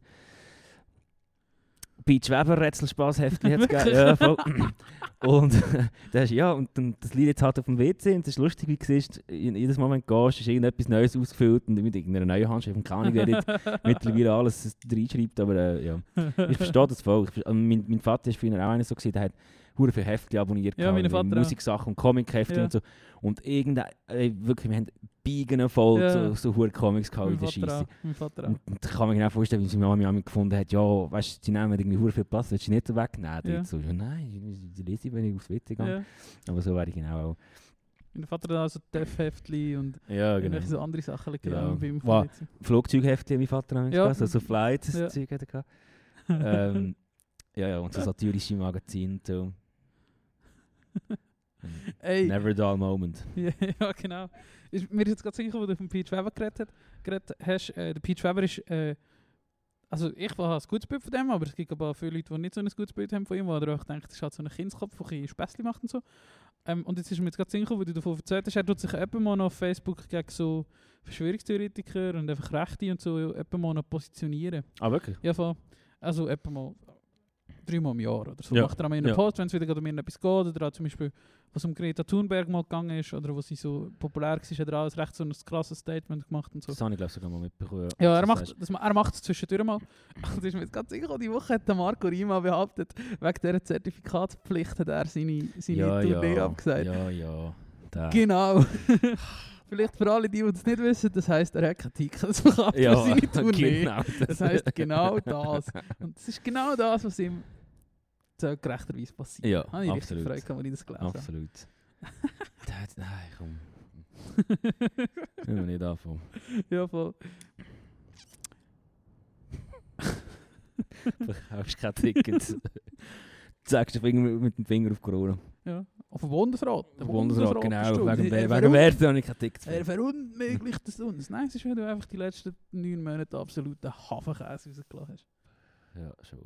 Beach Weber Rätselspaßheftchen hat es gegeben. Ja. Und das, ja, und dann, das liegt jetzt halt auf dem WC und das ist lustig, wie du siehst, in- jedes Mal, wenn du gehst, ist irgendetwas Neues ausgefüllt und mit irgendeiner neuen Handschrift. Und keine Ahnung, wer jetzt mittlerweile alles reinschreibt, aber äh, ja. Ich verstehe das voll. Ich, also mein, mein Vater war früher auch einer so, gewesen, der hat hure viele Heftchen abonniert, Ja, mein Vater auch. Musiksachen und Comic-Heftchen Ja. und so. Und irgendein, ey, wirklich, wir haben Biegen voll Ja. so, so hure Comics gehabt in der Scheisse. auch. Auch. Und, und ich kann mir genau vorstellen, wie sie Mama mich gefunden hat, ja, weißt du, sie nehmen irgendwie hure viel Platz, willst du nicht so wegnehmen? Ja. Ja. So, ja, nein, die lese ich, wenn ich aufs WC gehe. Ja. Aber so wäre ich genau auch. Mein Vater hat auch so Def-Heftli und Ja, genau. so andere Sachen liegen Ja. auch Wow. vom WC. Flugzeugheftchen, mein Vater hat Ja. ja. so, Ja. das Zeug hat er gehabt. ähm, ja, ja, und so satirische Magazine und so. Ey, Never dull moment. ja, ja, genau. Ist, mir ist jetzt gerade sicher, wo du von Peach Weber geredet, hat, geredet hast. Äh, der Peach Weber ist... Äh, also ich habe ein gutes Bild von dem, aber es gibt aber auch viele Leute, die nicht so ein gutes Bild haben von ihm, oder auch denken, das ist halt so ein Kindskopf, der ein Späßchen macht und so. Ähm, und jetzt ist mir jetzt gerade sicher, wo du davon erzählt hast, er tut sich etwa mal auf Facebook gegen so Verschwörungstheoretiker und einfach Rechte und so etwa mal positionieren. Ah, wirklich? Ja, voll. Also etwa mal dreimal im Jahr oder so. Ja. Macht er einmal einen Ja. Post, wenn es wieder um irgendetwas geht. Oder auch zum Beispiel, was um Greta Thunberg mal gegangen ist oder wo sie so populär war, hat er auch recht so ein krasses Statement gemacht und so. Das habe ich glaube sogar mal mitbekommen. Ja, er macht das, er macht es zwischendurch mal. Und ist mir jetzt ganz sicher, die Woche hat der Marco Rima behauptet, wegen dieser Zertifikatspflicht hat er seine, seine ja, Tournee ja, abgesagt. Ja, ja. Da. Genau. Vielleicht für alle, die, das nicht wissen, das heisst, er hat kein Ticket verkauft ja, für seine Tournee. genau. Das heisst genau das. Und das ist genau das, was ihm gerechterweise passiert. Ja, Habe ich richtig absolut. Freude gehabt, als ich das gelesen habe. Absolut. das, nein, komm. Können wir nicht anfangen. ja, voll. Verkaufst kein Ticket. Zeigst du mit dem Finger auf Corona. Ja. Auf dem Bundesrat. Der Bundesrat, genau. Wegen, Er wegen, wegen Werte habe ich kein Ticket. Er verunmöglicht das uns. Nein, es ist, weil du einfach die letzten neun Monate absoluten Hafenkäse rausgelassen hast. Ja, schon.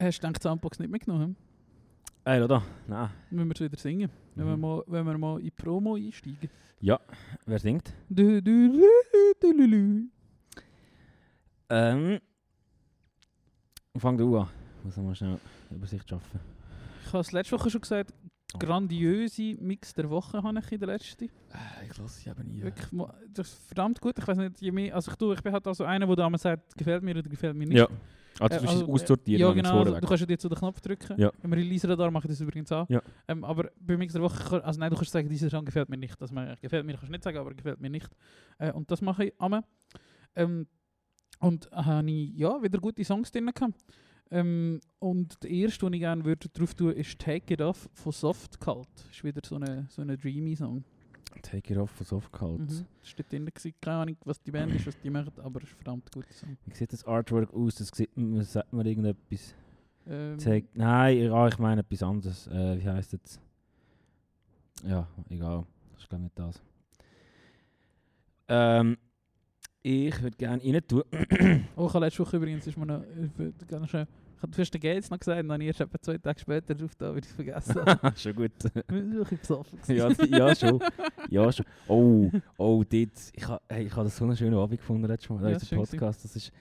Hast du gedacht, Sandbox nicht mitgenommen? Ey, oder? Nein. Wenn wir es wieder singen. Wenn, wir Mhm. mal, wenn wir mal in die Promo einsteigen. Wer singt? Du, du, lu, du, lu, lu. Ähm. Fang du an. Muss mal schnell Übersicht schaffen. Ich habe es letzte Woche schon gesagt, Oh. grandiose Mix der Woche habe ich in der letzten. Ich lasse sie aber nie. Wirklich, das ist verdammt gut. Ich weiß nicht, je mehr, also ich, tue, ich bin halt also einer, der damals sagt, gefällt mir oder gefällt mir nicht. Ja. Also, Äh, du musst also, aussortieren. Ja, genau. Also, du kannst jetzt so den Knopf drücken. Ja. Im Release-Radar mache ich das übrigens auch. Ja. Ähm, aber bei Mix der Woche, also nein, du kannst sagen, dieser Song gefällt mir nicht. Das gefällt mir, kannst du nicht sagen, aber gefällt mir nicht. Äh, und das mache ich einmal. Ähm, und habe ich ja, wieder gute Songs drin gehabt. Ähm, und der erste, den ich gerne würde drauf tun, ist Take It Off von Soft Cult. Ist wieder so eine, so eine dreamy Song. Take it off von Softcult. Mhm. Das war drin. Keine Ahnung, was die Band ist, was die macht, aber es ist ein verdammt guter Song. Wie sieht das Artwork aus? Das sieht man, sagt man irgendetwas. Ähm, Take, nein, ja, ich meine etwas anderes. Äh, wie heisst es? Ja, egal. Das ist glaube nicht das. Ähm, ich würde gerne rein tun. Oh, ich habe letzte Woche übrigens, ist mir noch, ich würde ich habe zuerst den Gates noch gesagt, und dann erst etwa zwei Tage später drauf da, weil ich es vergessen habe. schon gut. Waren wirklich besoffen. ja, ja, schon. Ja, schon. Oh, oh, dort. Ich habe hey, ich ha das so einen schönen Abend gefunden letztes Mal. Ja, Ja, gewesen. Podcast. Das ist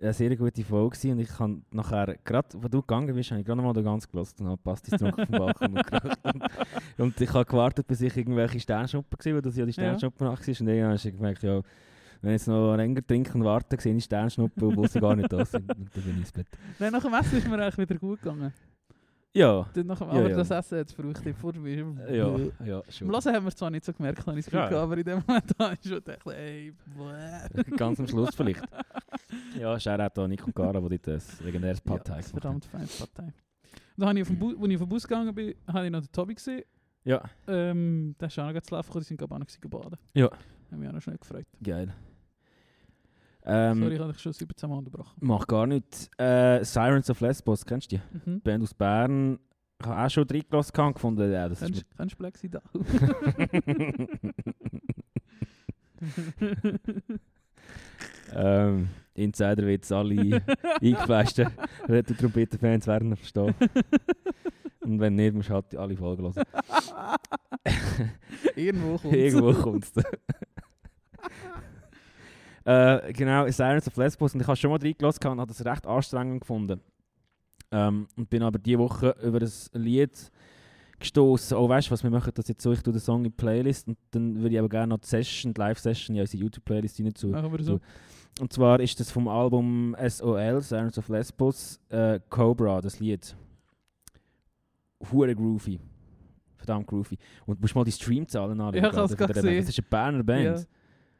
eine sehr gute Folge und ich kann nachher, gerade wo du gegangen bist, habe ich gerade mal den ganz gelassen und habe Pastis getrunken vom Balkon und. Und, und ich habe gewartet, bis ich irgendwelche Sternschnuppen gesehen weil das ja die Ja. Sternschnuppen nach war. Und dann habe ich gemerkt, ja, wenn ich jetzt noch länger trinke und warte, sehe ich Sternschnuppen, obwohl sie gar nicht da sind. Und dann bin ich ins Bett. Nein, nach dem Essen ist mir eigentlich wieder gut gegangen. Ja, Dann nach dem, Ja, aber ja. das Essen hat es verrückt. Vor mir. ja, ja, Im schon. Lassen haben wir es zwar nicht so gemerkt, habe ich das Gefühl, Ja. aber in dem Moment habe ich schon gedacht, ey. Ganz am Schluss vielleicht. Ja, Shoutout an Nick und Cara, die dort ein legendäres Ja, Partei das haben. verdammt feine Partei. Dann habe ich auf dem Bu als ich auf den Bus gegangen bin, habe ich noch den Tobi gesehen. Ja, Ähm, der ist auch noch zu laufen gekommen, die sind ich auch noch baden. Ja. Haben mich auch noch schnell gefreut. geil. Ähm, Sorry, ich habe dich schon 17 Mal unterbrochen. Mach gar nicht. Äh, Sirens of Lesbos, kennst du die? Mhm. Band aus Bern. Ich habe auch schon reingelassen und gefunden, ja, das ist Kennst kennst du Black Sea ähm, Insider-Witz, alle eingefleischten Retro-Trompeten-Fans werden ihn verstehen. Und wenn nicht, musst du halt alle Folgen hören. Irgendwo kommt Irgendwo kommt es. Äh, genau, Sirens of Lesbos. Und ich habe schon mal reingelassen und habe das recht anstrengend gefunden. Ähm, und bin aber diese Woche über das Lied gestoßen. Oh, weißt du was, wir machen das jetzt so, ich tue den Song in die Playlist und dann würde ich aber gerne noch die Session, die Live-Session in unsere YouTube-Playlist rein. Machen wir so. Und zwar ist das vom Album SOL, Sirens of Lesbos, äh, Cobra, das Lied. Hure groovy. Verdammt groovy. Und du musst mal die Streamzahlen anschauen. Ja, ich hab's der gesehen. Das ist eine Berner Band. Ja,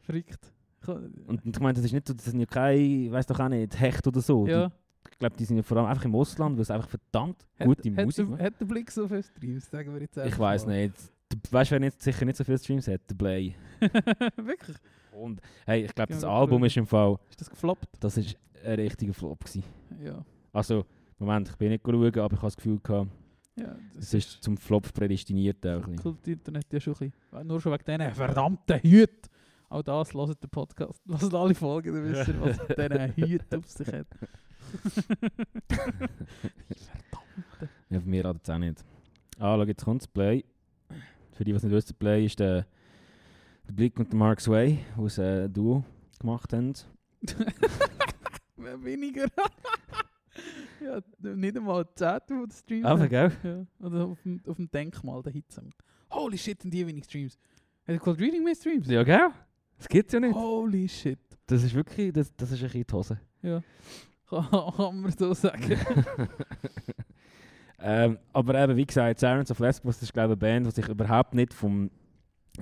verrückt. Ich- Und ich meine, das ist nicht, so- das sind ja keine, ich weiß doch auch nicht, Hecht oder so. ja. Die, ich glaube, die sind ja vor allem einfach im Ausland, weil es einfach verdammt gute hat, Musik macht. Hat der Blick so viele Streams, sagen wir jetzt Ich einfach weiß mal. nicht. Du weißt, wer nicht, sicher nicht so viele Streams hat? Der Play. Wirklich? Und hey, ich glaube, das Album ist im Fall, Ist das gefloppt? das ist ein richtiger Flop gewesen. Ja. Also, Moment, ich bin nicht schauen, aber ich habe das Gefühl gehabt, ja es ist zum Flop prädestiniert auch ein bisschen. Kult-Internet ja schon ein bisschen. Nur schon wegen diesen verdammten Hüten. Auch das, hört den Podcast. Lasst alle Folgen, dann wisst ihr, was mit diesen Hüten auf sich hat. Ja, von mir hat es auch nicht. Ah, schau, jetzt kommt das Play. Für die, die es nicht wissen, Play ist der, der Blick und der Mark Sway, die es äh, ein Duo gemacht haben. Weniger. ja, nicht einmal 10 von den Streams. Aber, gell? Ja. Oder auf dem, auf dem Denkmal, der Hitsong. Holy shit, sind die wenig Streams. Hat er Cold Reading mehr Streams? Ja, gell? Das gibt es ja nicht. Holy shit. Das ist wirklich, das, das ist ein bisschen die Hose. Ja. Kann man so sagen. ähm, aber eben, wie gesagt, Sirens of Lesbos das ist glaube ich eine Band, die sich überhaupt nicht vom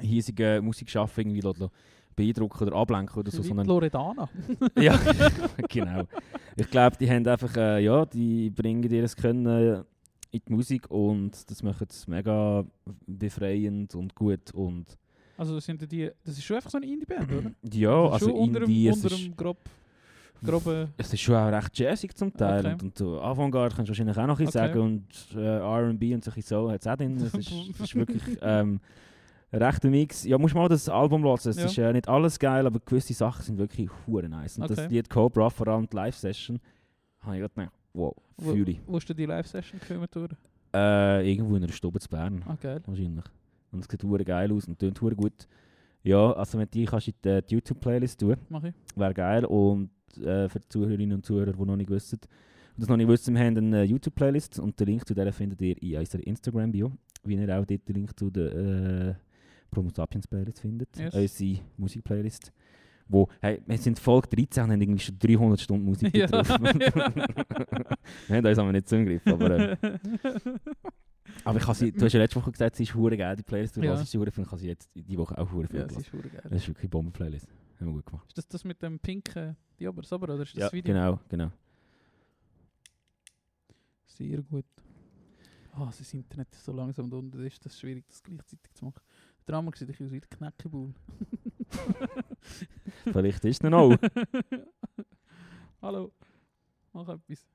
hiesigen Musikschaffen irgendwie lässt beeindrucken oder ablenken oder so, sondern Loredana. ja, genau. Ich glaube, die haben einfach, äh, ja, die bringen ihr Können in die Musik und das macht es mega befreiend und gut und Also sind die, das ist schon einfach so eine Indie-Band, oder? ja, Das ist also schon unter Indie, unter ist, dem grob, groben... es ist schon auch recht jazzig zum Teil Okay. und, und so Avantgarde kannst du wahrscheinlich auch noch ein Okay. sagen und äh, R&B und solche so hat es auch drin. Es ist, ist wirklich ähm, ein rechter Mix. Ja, musst mal das Album hören. Es Ja. ist äh, nicht alles geil, aber gewisse Sachen sind wirklich hure nice. Und das Okay. Lied Cobra, vor allem die Live-Session, habe ich gerade gedacht, wow, Wo, fühle ich. wo ist denn die Live-Session gekommen? durch? Äh, irgendwo in einer Stube zu Bern, Ah, geil. wahrscheinlich. Und es sieht hure geil aus und tönt hure gut. Ja, also wenn die kannst du in die, YouTube-Playlist tun, Mach ich. wäre geil. Und äh, für die Zuhörerinnen und Zuhörer, die noch nicht wissen, und das noch nicht wissen, wir haben eine YouTube-Playlist und den Link zu der findet ihr in unserer Instagram-Bio, wie ihr auch dort den Link zu der äh, Promo Sapiens Playlist findet, Yes. unsere Musik-Playlist. Wo, hey, wir sind Folge 13 und haben irgendwie schon 300 Stunden Musik Ja. drauf. wir haben uns aber nicht zugegriffen, aber, äh, aber ich sie, du hast ja letzte Woche gesagt, sie ist hure geil, die Playlist, du Ja. ja. sie hure viel, ich kann sie jetzt die Woche auch hure viel ja, sie ist verdammt geil. Das ist wirklich eine Bomben-Playlist. Haben wir gut gemacht. Ist das das mit dem pinken Diaber, aber oder ist das Ja, Video? genau, genau. Sehr gut. Ah, das Internet ist so langsam da unten, ist das schwierig, das gleichzeitig zu machen. Der Drama sieht ich aus wie der Knäckebull. Vielleicht ist es noch. Hallo, mach etwas.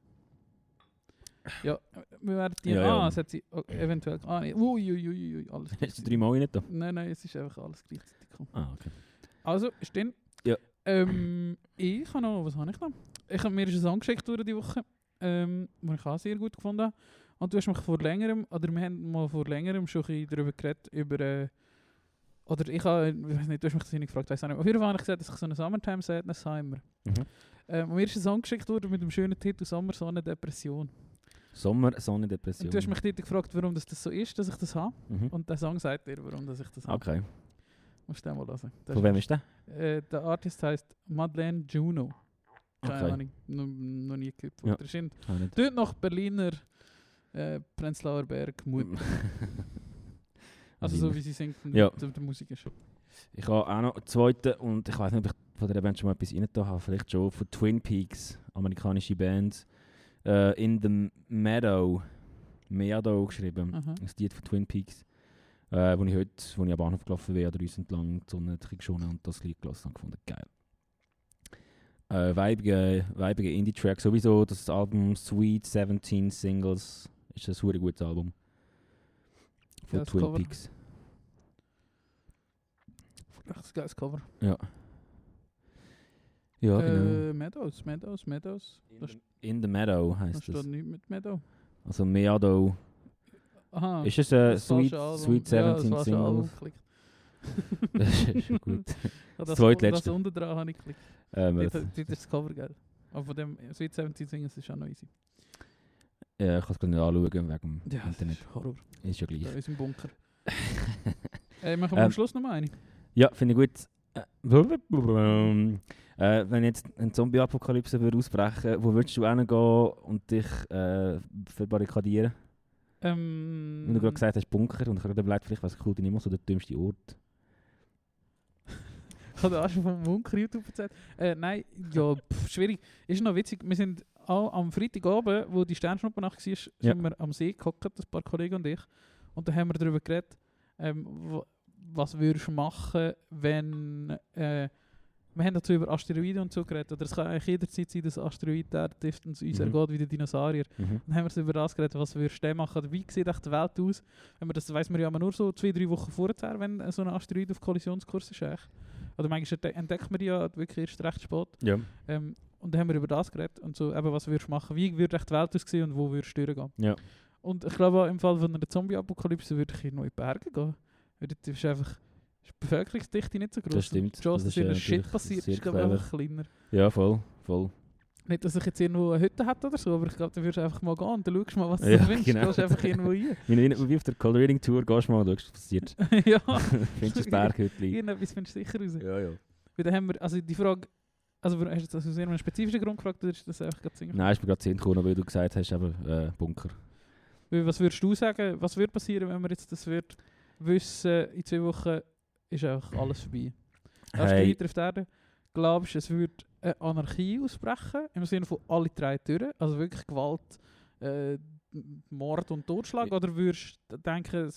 Ja, wir werden die... Ja, ja. Ah, es hat sie oh, eventuell... Ah, nee. Ui, ui, ui, alles Hast du drei Mal nicht da? Nein, nein, es ist einfach alles gleichzeitig gekommen. Ah, okay. Also, ist dann... Ja. Ähm, ich habe noch... Was habe ich noch? Ich habe mir ist ein Song geschickt durch die Woche, ähm, den ich auch sehr gut gefunden habe. Und du hast mich vor längerem... Oder wir haben mal vor längerem schon ein darüber geredet, über... Äh, oder ich habe... Ich weiß nicht, du hast mich das nicht gefragt, weiss auch nicht. Auf jeden Fall habe ich gesagt, dass ich so eine Summertime Sadness habe immer. Mhm. Ähm, mir ist ein Song geschickt worden mit dem schönen Titel Sommer, Sonne, Depression. Sommer, Sonne, Depression. Und du hast mich dort gefragt, warum das, das so ist, dass ich das habe. Mhm. Und der Song sagt dir, warum dass ich das habe. Okay. Musst du den mal hören. Das Von wem ist der? Äh, der Artist heißt Madeleine Juno. Keine Okay. Ahnung, noch, noch nie gehört. Ja. Der ist nicht. dort nach Berliner äh, Prenzlauer Berg Mut. Also so wie sie singt und Ja. der, der Musik ist. Ich habe auch noch einen zweiten und ich weiß nicht, ob ich von der Band schon mal etwas rein habe, vielleicht schon von Twin Peaks, amerikanische Band. Äh, in the Meadow, Meadow geschrieben, Aha. ein Lied von Twin Peaks, äh, wo ich heute, wo ich am Bahnhof gelaufen der Uns entlang, die Sonne geschonen und das Lied gelassen und gefunden, geil. Äh, weibige, weibige Indie-Track, sowieso das Album Sweet 17 Singles, ist ein super gutes Album. Von Twin Cover. Peaks. Ein geiles Cover. Ja. Ja, genau. Äh, Meadows, Meadows, Meadows. Da, st- In the Meadow da heisst steht das. nichts mit Meadow. Also Meadow. Aha. Ist es ein Sweet. Sweet Ja, das 17 falsche Album Singles? Das ist schon gut. Ja, das, Das zweitletzte. Das unten dran habe ich geklickt. Ähm, Dort, das, dort ist das Cover geil. Aber von dem Sweet 17 Singles ist auch noch easy. ja, ich kann es gerade nicht anschauen wegen dem Ja, Internet. ist Horror. Ist ja Da gleich. in unserem Bunker. Äh, machen wir Ähm, am Schluss noch mal eine. ja, finde ich gut. Äh, äh, wenn jetzt eine Zombie-Apokalypse würde ausbrechen wo würdest du hingehen und dich äh, verbarrikadieren? Ähm, Wenn du gerade gesagt hast, Bunker, und ich habe gerade überlegt, vielleicht es cool, mehr so der dümmste Ort. Ich habe auch schon vom Bunker YouTube erzählt. Äh, nein, ja, pff, schwierig. Ist noch witzig. Wir sind auch am Freitagabend, wo die Sternschnuppernacht war, sind Ja. wir am See gehockt, ein paar Kollegen und ich. Und da haben wir darüber geredet, ähm, was würdest du machen, wenn... Äh, wir haben dazu über Asteroiden und so geredet. Oder es kann eigentlich jederzeit sein, dass ein Asteroid der uns Mhm. ergeht wie der Dinosaurier. Mhm. Dann haben wir über das geredet, was würdest du machen? Oder wie sieht echt die Welt aus? Wenn man das weiss man ja immer nur so zwei, drei Wochen vorher, wenn so ein Asteroid auf Kollisionskurs ist. Eigentlich. Oder manchmal entdeckt man die ja wirklich erst recht spät. Ja. Ähm, und dann haben wir über das geredet und so, eben, was würdest du machen? Wie würde echt die Welt aussehen und wo würdest du durchgehen? Ja. Und ich glaube, im Fall von einer Zombie-Apokalypse würde ich in neue Berge gehen. Dort ist einfach ist die Bevölkerungsdichte nicht so groß. Das stimmt. Die Chance, Das dass äh, Shit passiert, ist glaube ich einfach kleiner. Ja, voll. voll. Nicht, dass ich jetzt irgendwo eine Hütte hätte oder so, aber ich glaube, dann würdest du einfach mal gehen und dann schaust du mal, was Ja, du findest. genau. Du gehst einfach irgendwo rein. Wie, auf der Color Reading Tour gehst du mal und schaust, was passiert. ja, Findest du das Berghütli? irgendetwas findest du sicher raus. Ja, ja. Weil dann haben wir, also die Frage, also hast du jetzt aus irgendeinem spezifischen Grund gefragt oder ist das einfach gerade singen? Nein, ist mir gerade Sinn gekommen, weil du gesagt hast, eben, äh, Bunker. Weil Was würdest du sagen, was würde passieren, wenn wir jetzt das wird wissen, in zwei Wochen ist einfach alles vorbei? Hast Hey. du weiter auf der Erde? Glaubst du, es würde eine Anarchie ausbrechen, im Sinne von alle drei Türen, also wirklich Gewalt, äh, Mord und Totschlag, oder würdest du denken,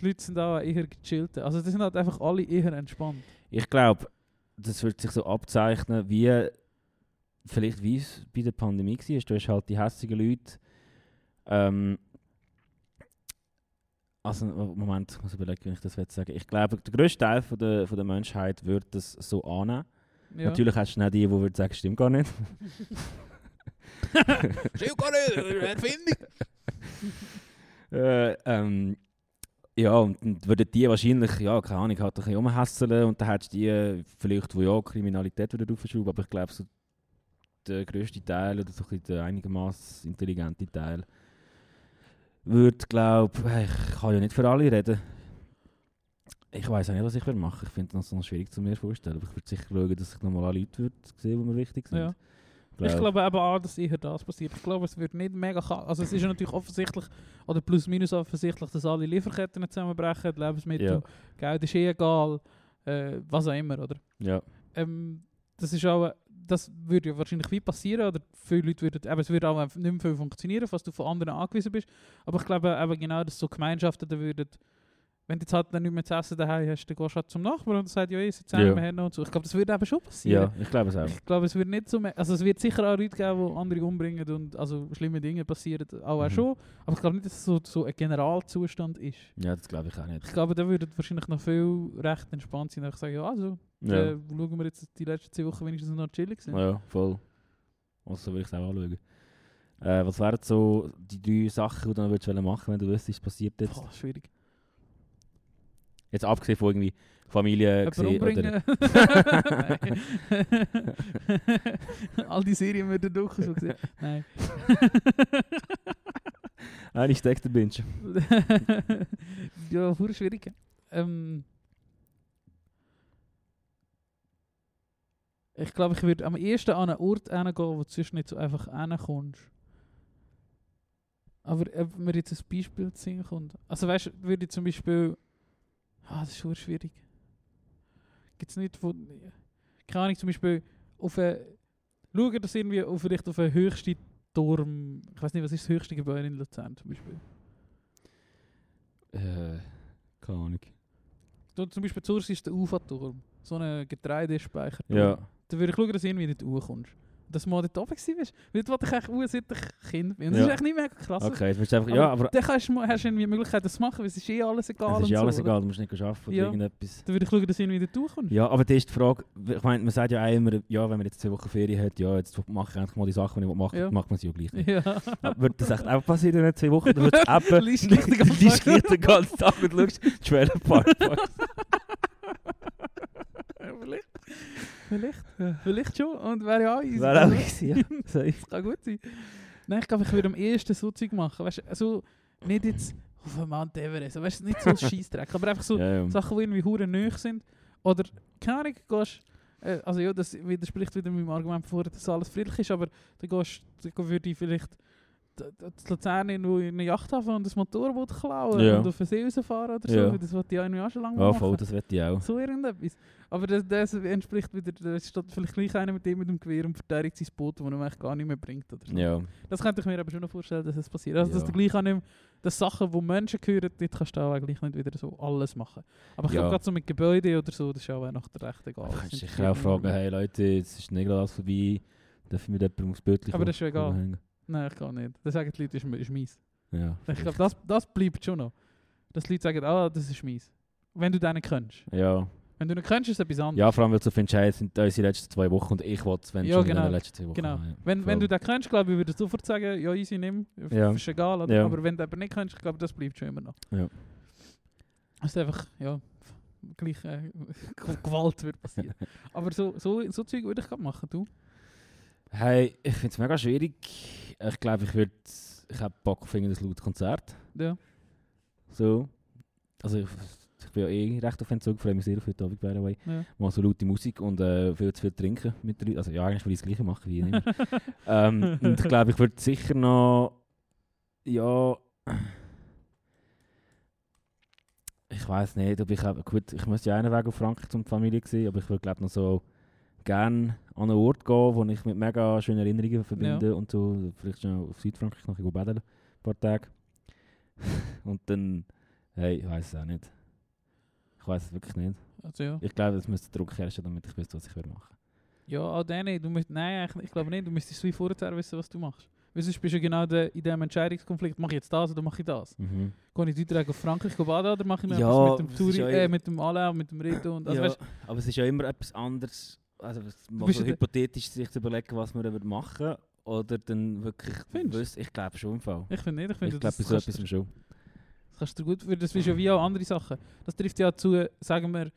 die Leute sind da eher gechillt? Also die sind halt einfach alle eher entspannt. Ich glaube, das wird sich so abzeichnen, wie vielleicht wie es bei der Pandemie war. Du hast halt die hässigen Leute. Ähm, also, Moment, ich muss überlegen, wie ich das sagen. Ich glaube, der grösste Teil von der, von der Menschheit würde das so annehmen. Ja. Natürlich hast du schnell die, die würden sagen, stimmt gar nicht. Stimmt gar nicht, Erfindung! äh, ähm, ja, und dann würden die wahrscheinlich, ja, keine Ahnung, halt ein bisschen rumhässeln und dann hättest du die vielleicht, die ja Kriminalität wieder aufschrauben, aber ich glaube, so der grösste Teil oder so ein der einigermaßen intelligente Teil würde, glaube ich, kann ja nicht für alle reden. Ich weiß auch nicht, was ich würde machen. Ich finde das noch schwierig zu mir vorstellen. Aber ich würde sicher schauen, dass ich nochmal alle Leute würde sehen, die mir wichtig sind. Ja. Ich glaube eben auch, dass eher das passiert. Ich glaube, es wird nicht mega... Also es ist ja natürlich offensichtlich, oder plus minus offensichtlich, dass alle Lieferketten zusammenbrechen, Lebensmittel, Ja. Geld ist eh egal, äh, was auch immer, oder? Ja. Ähm, das ist auch... Das würde ja wahrscheinlich wie passieren, oder viele Leute würden... Eben, es würde auch nicht mehr viel funktionieren, falls du von anderen angewiesen bist. Aber ich glaube eben genau, dass so Gemeinschaften da würden... wenn du jetzt halt dann nicht mehr zu essen daheim hast, dann gehst du halt zum Nachbarn und sagt, ja, ich sitze zusammen ja. und so. Ich glaube, das würde eben schon passieren. Ja, ich glaube es auch. Ich glaube, es wird nicht so mehr, also es wird sicher auch Leute geben, die andere umbringen und also schlimme Dinge passieren, auch, auch Mhm. schon. Aber ich glaube nicht, dass es so, so ein Generalzustand ist. Ja, das glaube ich auch nicht. Ich glaube, da würden wahrscheinlich noch viel recht entspannt sein und einfach sagen, ja, also, Ja, äh, schauen wir jetzt die letzten zwei Wochen wenigstens noch chillig sind. ja voll. Also so würde ich es auch anschauen. Äh, was wären so die drei Sachen, die du noch würdest machen wenn du wüsstest, was passiert jetzt? Boah, schwierig. Jetzt abgesehen von irgendwie Familie gesehen oder... Nein. All die Serien würden durch so gesehen. Nein. Eigentlich Dexter Binge. ja, hure schwierig. Ähm, ich glaube, ich würde am ehesten an einen Ort hingehen, wo du sonst nicht so einfach hinkommst. Aber ob mir jetzt ein Beispiel zu sehen kommt. Also weißt du, würde ich zum Beispiel... Ah, das ist schon schwierig. Gibt es nicht, wo... Keine Ahnung, zum Beispiel auf eine... Schauen, dass irgendwie auf, vielleicht auf einen höchsten Turm... Ich weiß nicht, was ist das höchste Gebäude in Luzern zum Beispiel? Äh, keine Ahnung. Da zum Beispiel zuerst ist der Ufa-Turm. So ein Getreidespeicher. Ja. Dann würde ich schauen, dass du irgendwie nicht hochkommst. Dass du mal dort oben bist. Weil dort wollte ich eigentlich hoch, seit ich Kind bin. Und das Ja. ist echt nicht mega krass. Okay, jetzt du einfach... Ja, aber... Dann kannst du, hast du irgendwie die Möglichkeit, das zu machen, weil es ist eh alles egal. Es ist ja alles so, oder? egal, du musst nicht arbeiten oder Ja. irgendetwas. Dann würde ich schauen, dass du irgendwie dort hochkommst. Ja, aber das ist die Frage, ich meine, man sagt ja auch immer, ja, wenn man jetzt zwei Wochen Ferien hat, ja, jetzt mache ich endlich mal die Sachen, die ich mache, Ja. macht man sie ja gleich nicht. Ja. Aber Wird das echt auch passieren in den zwei Wochen? Du würdest eben... Liest den ganzen Tag und schaust Trailer Park Boys. Vielleicht. Vielleicht. Vielleicht schon. Und wäre ja auch easy. Wäre auch easy, ja. Das kann gut sein. Nein, ich glaube, ich würde am ehesten so Zeug machen. Weißt also nicht jetzt auf dem Mount Everest. Weißt du, nicht so ein Scheissdreck. Aber einfach so Ja, ja. Sachen, die irgendwie hure nöch sind. Oder, keine Ahnung, gehst, äh, also ja, das widerspricht wieder meinem Argument vorher, dass alles friedlich ist, aber dann gehst, dann würde ich vielleicht zu Luzern irgendwo in eine Yacht haben und ein Motorboot klauen Ja. und auf den See rausfahren oder so. Ja. Das wollte ich auch schon lange Ja, machen. voll, das wette ich auch. So irgendetwas. Aber das, das entspricht wieder, da steht vielleicht gleich einer mit dem mit dem Gewehr und verteidigt sein Boot, das er eigentlich gar nicht mehr bringt. Oder so. Ja, Das könnte ich mir aber schon noch vorstellen, dass es passiert. Also, dass Ja. du gleich auch nicht mehr, dass Sachen, die Menschen gehören, dort kannst du auch eigentlich nicht wieder so alles machen. Aber ich Ja. glaube, gerade so mit Gebäuden oder so, das ist auch nach der Recht egal. du Das kannst sicher auch fragen, hey Leute, jetzt ist nicht alles vorbei, darf ich mit jemandem aufs Bötchen Aber das ist ja egal. hängen? Nein, ich kann nicht. Das sagen die Leute, das ist, ist mies. Ja, Ich glaube, das, das bleibt schon noch. Dass die Leute sagen, ah, das ist mies. Wenn du nicht kennst. ja. Wenn du nicht kennst, ist es etwas anderes. ja, vor allem, weil du findest, hey, sind unsere letzten zwei Wochen und ich wollte es, wenn Ja, schon genau. in den letzten zwei Wochen. Genau. ja. Wenn, wenn du den kennst, glaube ich, würde ich sofort sagen, ja, easy, nimm. Ja. Ist egal. Oder? Ja. Aber wenn du aber nicht kennst, ich glaube, das bleibt schon immer noch. Ja. Es ist einfach, ja, gleich äh, Gewalt wird passieren. aber so, so, so Zeug würde ich gerade machen, du. Hey, ich finde es mega schwierig. Ich glaube, ich würde... Ich habe Bock auf ein lautes Konzert. Ja. So. Also ich, ich bin ja eh recht auf Entzug, freue mich sehr auf heute Abend, by the way. ja. Mal so laute Musik und äh, viel zu viel trinken mit den Leuten. Also ja, eigentlich würde ich das Gleiche machen wie immer. ähm, und ich glaube, ich würde sicher noch... Ja... Ich weiß nicht, ob ich... Gut, ich müsste ja einen Weg auf Frankreich zum Familie sehen, aber ich würde glaube noch so gerne an einen Ort gehen, wo ich mit mega schönen Erinnerungen verbinde und so vielleicht schon auf Südfrankreich noch ein baden, ein paar Tage. und dann... Hey, ich weiß es auch nicht. Ich weiß es wirklich nicht. Also ja. Ich glaube, es müsste Druck herrschen, damit ich wüsste, was ich machen Ja, auch den nicht. Du musst, nein, ich glaube nicht. Du müsstest wie vorher wissen, was du machst. Weil sonst bist du genau de, in diesem Entscheidungskonflikt. Mache ich jetzt das oder mache ich das? mhm. Gehe ich Deutschland auf Frankreich baden oder mache ich mir Ja, etwas mit dem das Touri, ja äh, eh- mit dem Alain, mit dem Rito und also, ja, weißt, aber es ist ja immer etwas anderes. Also, mal so ja hypothetisch sich zu überlegen, was wir würden machen oder dann wirklich Findest. Ich glaube schon im Fall. Ich finde nicht. Ich finde, Ich glaube, so etwas schon. das kannst du gut, das ist ja wie auch andere Sachen. Das trifft ja zu, sagen wir,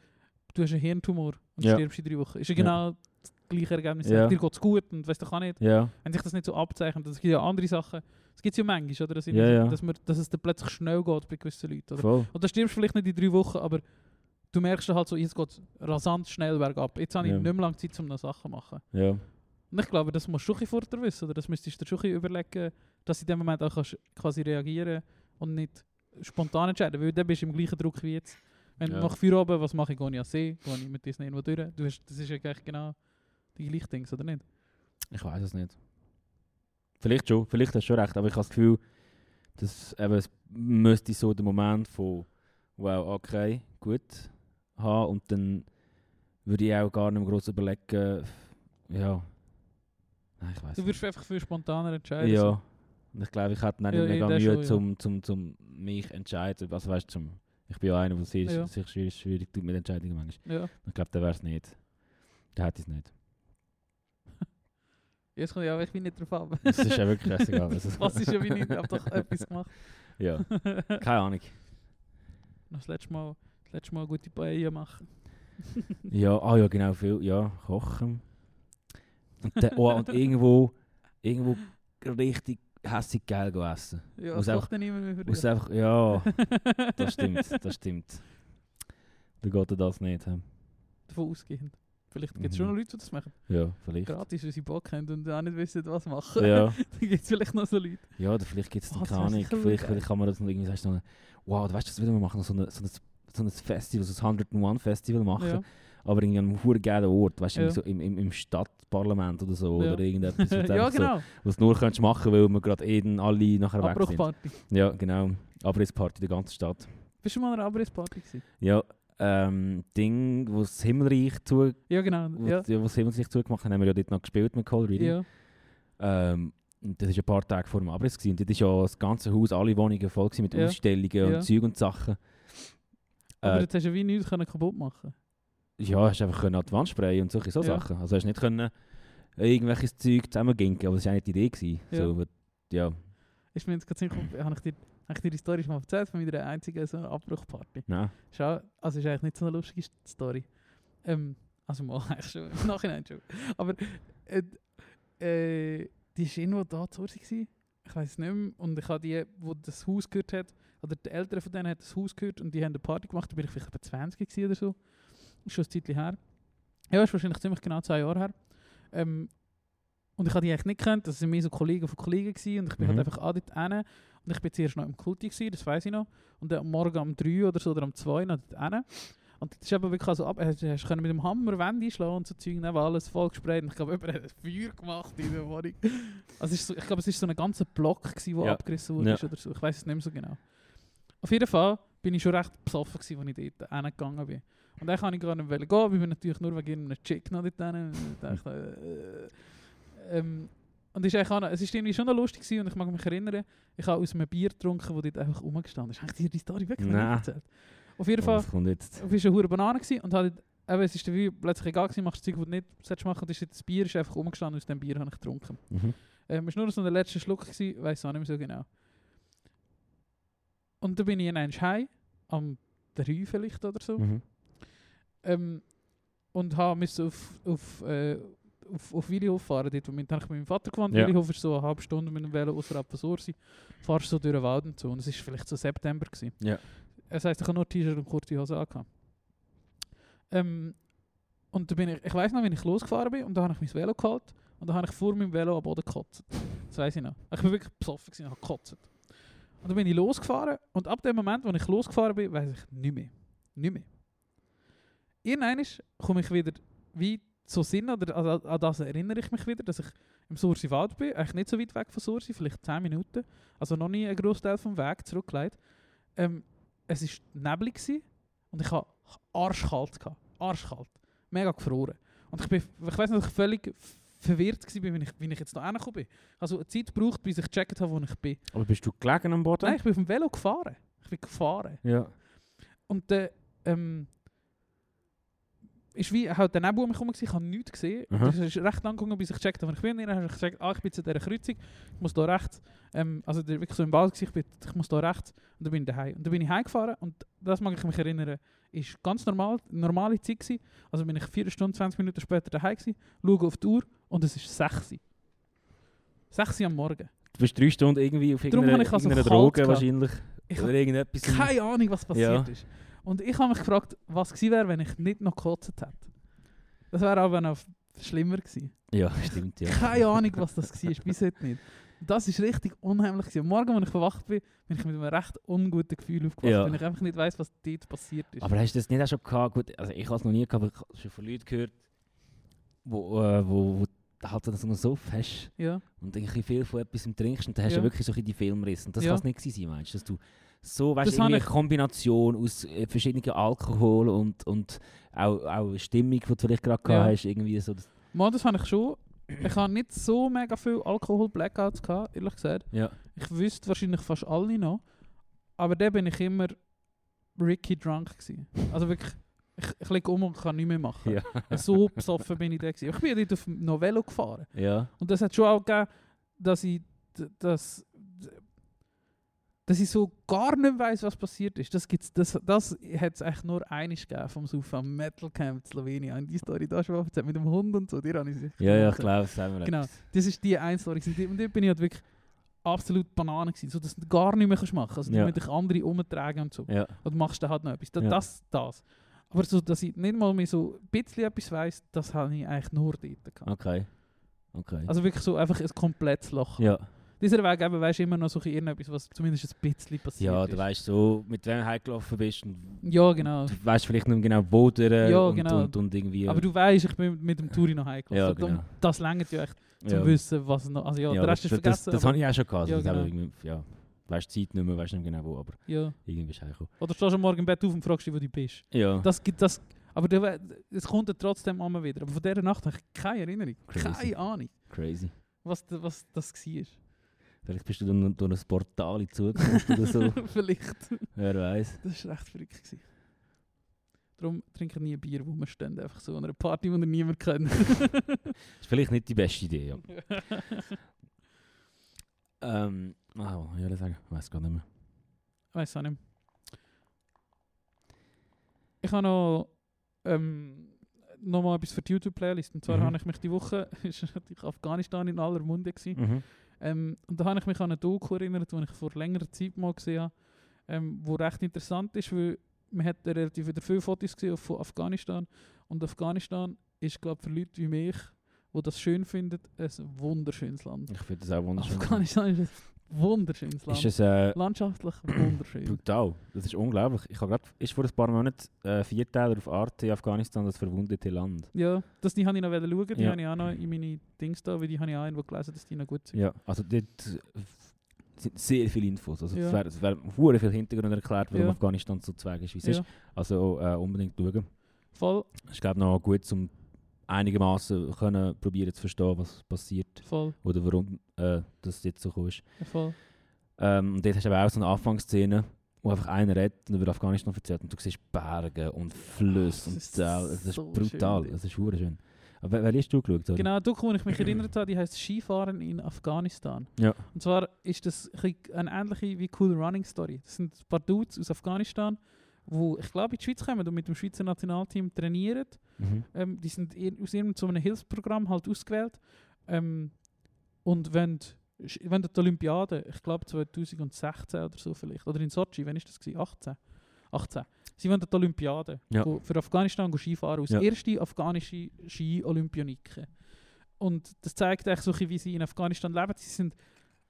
du hast einen Hirntumor und Ja. stirbst in drei Wochen. Ist ja Ja. genau das gleiche Ergebnis. Ja. Dir geht es gut und weißt du, kann nicht. Ja, Wenn sich das nicht so abzeichnet, das gibt ja andere Sachen. Es gibt ja manchmal, oder? Dass, Ja, ja. dass, man, dass es dann plötzlich schnell geht bei gewissen Leuten. Oder? voll. Und dann stirbst du vielleicht nicht in drei Wochen, aber du merkst halt so, jetzt geht es rasant schnell bergab. Jetzt habe ich Ja. nicht mehr lange Zeit, um noch Sachen zu machen. Ja. Und ich glaube, das musst du schon vorher wissen, oder das müsstest du schon überlegen, dass du in dem Moment auch kannst quasi reagieren und nicht spontan entscheiden, weil dann bist du im gleichen Druck wie jetzt. Wenn Ja. nach Feierabend, was mache ich, gehe ich an See, gehe ich mit Disney irgendwo durch. Du hast, das ist ja eigentlich genau die gleiche Dings, oder nicht? Ich weiß es nicht. Vielleicht schon, vielleicht hast du schon recht, aber ich habe das Gefühl, dass eben, es müsste so der Moment von wow, okay, gut, haben und dann würde ich auch gar nicht mehr groß überlegen, ja, nein, ich weiß Du würdest einfach für spontaner entscheiden. Ja, und ich glaube, ich hätte dann Ja, mega Mühe, schon, ja. zum, zum, zum mich entscheiden, also weißt zum, ich bin ja einer, der sich, Ja. sich schwierig, schwierig tut mit Entscheidungen manchmal. Ja. Ich glaube, der wäre es nicht. Der hätte es nicht. Jetzt kommt ja, aber ich bin nicht drauf ab. Das ist ja wirklich scheißegal. Also, Was ist ja wie nicht, ich habe doch etwas gemacht. ja, keine Ahnung. Noch das letzte Mal, das letzte Mal gute Paella machen. Ja, ah ja, genau, viel, ja, kochen. Und, dann, oh, und irgendwo, irgendwo richtig hässig geil essen. Ja, Muss das kocht dann niemand mehr für Muss dich. einfach, ja, das stimmt, das stimmt. Dann geht er das nicht. Davon ausgehend. Vielleicht gibt es Mhm. schon noch Leute, die das machen. Ja, vielleicht. Gratis, weil sie Bock haben und auch nicht wissen, was machen. Ja, dann gibt es vielleicht noch so Leute. ja, oder vielleicht gibt es Oh, keine Ahnung. sicher Vielleicht, kann man das noch irgendwie, du, noch, wow, du weißt, das will man machen, so, eine, so, ein, so ein Festival, so ein 101 Festival machen. Ja. Aber an einem verdammt geilen Ort, weißt du, Ja. so im, im, im Stadtparlament oder so, Ja. oder irgendetwas, ja, einfach so, genau. was du nur könntest machen, weil wir gerade eben alle nachher weg sind. Ja, genau. Abrissparty der ganzen Stadt. Bist du mal an einer Abrissparty gewesen? Ja, ähm, Ding, wo das Himmelreich zu, Ja, genau. wo, Ja. wo das Himmelreich zugemacht haben, haben wir ja dort noch gespielt mit Cole Reading. ja. Ähm, das war ein paar Tage vor dem Abriss. Gewesen. Und dort war ja das ganze Haus, alle Wohnungen voll mit Ja. Ausstellungen Ja. und Zeug und Sachen. Aber Äh, jetzt hast du wie nichts können kaputt machen ja, hast einfach können an die Wand sprayen und solche so Ja. Sachen. Also hast nicht können irgendwelches Zeug zusammenginken, aber das war eigentlich die Idee. Gewesen. Ja. So, aber- ja, Ist mir jetzt gerade Sinn gekommen, habe ich dir, habe ich dir die Story schon mal erzählt von meiner einzigen so Abbruchparty? nein. Schau, also ist eigentlich nicht so eine lustige Story. Ähm, also mal eigentlich schon, im Nachhinein schon. Aber äh, äh, die war irgendwo da zu Hause. gewesen. Ich weiß es nicht mehr. Und ich habe die, die das Haus gehört hat, oder die Eltern von denen haben das Haus gehört und die haben eine Party gemacht. Da bin ich vielleicht etwa 20 gewesen oder so. Ist schon ein Zeitchen her. Ja, ist wahrscheinlich ziemlich genau zwei Jahre her. Ähm, und ich habe die eigentlich nicht gekannt. Das waren mehr so Kollegen von Kollegen gewesen. Und ich bin Mhm. halt einfach auch dort hin. Und ich bin zuerst noch im Kulti gewesen, das weiß ich noch. Und dann am Morgen um 3 oder so oder um 2 noch dort hin. Und das ist eben wirklich also ab, hast, hast können mit dem Hammer Wände einschlagen und so Zeug, dann war alles voll gesprayt. Und ich glaube, jemand hat ein Feuer gemacht in der Wohnung. Also so, ich glaube, es war so ein ganzer Block, der Ja. abgerissen wurde Ja. oder so. Ich weiß es nicht mehr so genau. Auf jeden Fall bin ich schon recht besoffen, gewesen, als ich dort hingegangen bin. Und dann kann ich gar nicht gehen, weil ich bin natürlich nur wegen einem Chick noch dort hin. Und ich dachte, äh, ähm, und es ist auch es ist irgendwie schon noch lustig gewesen, und ich mag mich erinnern, ich habe aus einem Bier getrunken, das dort einfach rumgestanden ist. Habe ich dir die Story wirklich nicht erzählt? Auf jeden Oh, Fall, das auf ist eine hure Banane gewesen und hat eben, es ist wie plötzlich egal gewesen, machst du Zeug, was du nicht solltest machen, ist das Bier ist einfach rumgestanden, aus dem Bier habe ich getrunken. Mhm. Ähm, es war nur so der letzte Schluck, gewesen, weiß auch nicht mehr so genau. Und dann bin ich in einen Heim, am 3 vielleicht oder so, Mhm. ähm, und habe müssen auf, auf, äh, auf, auf Willihof fahren. Dort, wo ich mit meinem Vater gewohnt. Ja. Willihof ist so eine halbe Stunde mit dem Velo außerhalb von Sursi. Fahrst so durch den Wald und so. Und es war vielleicht so September. Gewesen. Ja. Das heisst, ich habe nur T-Shirt und kurze Hose angehabt. Ähm, und dann bin ich, ich weiß noch, wenn ich losgefahren bin und da habe ich mein Velo geholt und dann habe ich vor meinem Velo am Boden gekotzt. Das weiß ich noch. Ich bin wirklich besoffen gewesen und habe gekotzt. Und dann bin ich losgefahren und ab dem Moment, wo ich losgefahren bin, weiß ich nicht mehr. Nicht mehr. Irgendwann komme ich wieder wie so Sinn, oder an, das erinnere ich mich wieder, dass ich im Sursi Wald bin, eigentlich nicht so weit weg von Sursi, vielleicht 10 Minuten, also noch nie einen Großteil vom Weg zurückgelegt. Ähm, es war neblig und ich hatte arschkalt. Arschkalt. Mega gefroren. Und ich, bin, ich weiß nicht, ich völlig verwirrt war, wie ich, wie ich jetzt noch hergekommen bin. Also eine Zeit gebraucht, bis ich gecheckt habe, wo ich bin. Aber bist du gelegen am Boden? Nein, ich bin auf dem Velo gefahren. Ich bin gefahren. Ja. Und dann ähm, ist wie halt der Nebel um mich herum, ich habe nichts gesehen. Es ist recht lang gegangen, bis ich gecheckt habe, ich bin. Dann habe ich gesagt, ah, ich bin zu dieser Kreuzung, ich muss da rechts. Ähm, also wirklich so im Wald, ich, bin, ich muss da rechts. Und dann bin ich daheim. Und dann bin ich heimgefahren und das mag ich mich erinnern, ist ganz normal, normale Zeit gewesen. Also bin ich 4 Stunden, 20 Minuten später daheim gewesen, schaue auf die Uhr und es ist 6 Uhr. 6 Uhr am Morgen. Du bist drei Stunden irgendwie auf Darum irgendeiner, also irgendeiner Droge gehabt. wahrscheinlich. Ich Oder irgendetwas. keine Ahnung, was passiert Ja. ist. Und ich habe mich gefragt, was gewesen wäre, wenn ich nicht noch gekotzt hätte. Das wäre aber noch schlimmer gewesen. Ja, stimmt, ja. Keine Ahnung, was das war, bis heute nicht. Das ist richtig unheimlich. Gewesen. Am Morgen, als ich verwacht bin, bin ich mit einem recht unguten Gefühl aufgewacht, Ja. weil ich einfach nicht weiß, was dort passiert ist. Aber hast du das nicht auch schon gehabt? Gut, also ich habe es noch nie gehabt, aber ich habe schon von Leuten gehört, wo, äh, wo, wo halt so einen Suff hast ja, und irgendwie viel von etwas trinkst und dann hast du Ja. wirklich so die Filmriss. Und das Ja. kann es nicht sein, meinst du? Dass du so, weißt du, eine Kombination aus äh, verschiedenen Alkohol und, und auch, auch eine Stimmung, die du vielleicht gerade Ja. gehabt hast, irgendwie so. Das, Mal, das habe ich schon. Ich habe nicht so mega viel Alkohol-Blackouts gehabt, ehrlich gesagt. ja. Ich wüsste wahrscheinlich fast alle noch. Aber dann bin ich immer Ricky drunk gewesen. Also wirklich, ich, ich lege um und kann nichts mehr machen. Ja. So besoffen bin ich da gewesen. Ich bin dort auf Novello gefahren. ja. Und das hat schon auch gegeben, dass ich das dass ich so gar nicht weiß, was passiert ist. Das gibt's, das, das hat es eigentlich nur einig gegeben vom Saufen am Metal Camp in Slowenien. Und die Story da schon erzählt mit dem Hund und so, die habe ich sicher Ja, ja, ich glaube, das haben wir Genau. Das ist die eine Story. Und dort bin ich halt wirklich absolut Banane gewesen, so dass du gar nicht mehr kannst machen kannst. Also Ja. ja. dich andere umtragen und so. Ja. Und machst dann halt noch etwas. Da, Ja. Das, das. Aber so, dass ich nicht mal mehr so ein bisschen etwas weiss, das habe ich eigentlich nur dort gehabt. Okay. Okay. Also wirklich so einfach ein komplettes Loch. ja. Dieser Weg eben, weisst du immer noch so irgendetwas, was zumindest ein bisschen passiert ja, ist. du weißt so, mit wem du heimgelaufen bist. Und Ja, genau. Du weißt vielleicht nicht mehr genau, wo der Ja, und, genau. und, und irgendwie. Aber du weißt, ich bin mit dem Touri noch heimgelaufen. Ja, genau. das längert ja echt, zum ja. wissen, was noch... Also ja, ja, der Rest ist das, vergessen. Das, das habe ich auch schon gehabt. Ja, Also, genau. ja, weißt die Zeit nicht mehr, weißt nicht genau wo, aber ja. irgendwie du heimgekommen. Oder stehst du am Morgen im Bett auf und fragst dich, wo du bist. Ja. Das gibt das... Aber es kommt dann trotzdem einmal wieder. Aber von dieser Nacht habe ich keine Erinnerung. Crazy. Keine Ahnung, Crazy. was, was das war. Vielleicht bist du dann durch ein Portal in Zukunft oder so. Vielleicht. Wer weiß. Das war recht verrückt. Gewesen. Darum trinke ich nie Bier, wo wir stehen. Einfach so an einer Party, die wir niemand kennt. Ist vielleicht nicht die beste Idee, ja. ähm, ah, was soll ich sagen? Ich weiß gar nicht mehr. Weiß auch nicht. Ich habe noch, ähm, noch mal etwas für die YouTube-Playlist. Und zwar Mhm. habe ich mich die Woche, ist natürlich Afghanistan in aller Munde gewesen. Mhm. Ähm, und da habe ich mich an eine Doku erinnert, die ich vor längerer Zeit mal gesehen habe, ähm, wo recht interessant ist, weil man hat relativ wieder viele Fotos gesehen von Afghanistan. Und Afghanistan ist, glaube ich, für Leute wie mich, die das schön finden, ein wunderschönes Land. Ich finde das auch wunderschön. Afghanistan ist wunderschönes Land. Ist es äh, Landschaftlich wunderschön. brutal. Das ist unglaublich. Ich habe gerade, ist vor ein paar Monaten äh, Vierteiler auf Arte Afghanistan, das verwundete Land. Ja, das die habe ich noch schauen, die Ja. habe ich auch noch in meine Dings da, weil die habe ich auch irgendwo gelesen, dass die noch gut sind. Ja, also dort äh, sind sehr viele Infos. Also Ja. es werden werden hure viel Hintergrund erklärt, warum Ja. Afghanistan so zweig ist, wie es Ja, ist. Also äh, unbedingt schauen. voll, Ich glaube noch gut, um einigermaßen können probieren zu verstehen, was passiert voll, oder warum äh, das jetzt so ist. voll. Ähm, und dort hast du aber auch so eine Anfangsszene, wo einfach einer redet und über Afghanistan erzählt und du siehst Berge und Flüsse Das und ist Tal. Es ist so brutal, schön. es ist hure schön. Aber wer, hast du geschaut? Oder? Genau, du, wo ich mich erinnert habe, die heißt Skifahren in Afghanistan. Ja. Und zwar ist das eine ähnliche wie Cool Running Story. Das sind ein paar Dudes aus Afghanistan, wo ich glaube in die Schweiz kommen und mit dem Schweizer Nationalteam trainieren. Mhm. Ähm, die sind aus irgendeinem so einem Hilfsprogramm halt ausgewählt. Ähm, und wenn, sch- wenn die Olympiade, ich glaube 2016 oder so vielleicht, oder in Sochi, wann ist das gewesen? 18? 18. Sie wollen die Olympiade Ja. für Afghanistan go Skifahren, als Ja. erste afghanische Ski-Olympioniken. Und das zeigt echt so, wie sie in Afghanistan leben. Sie sind,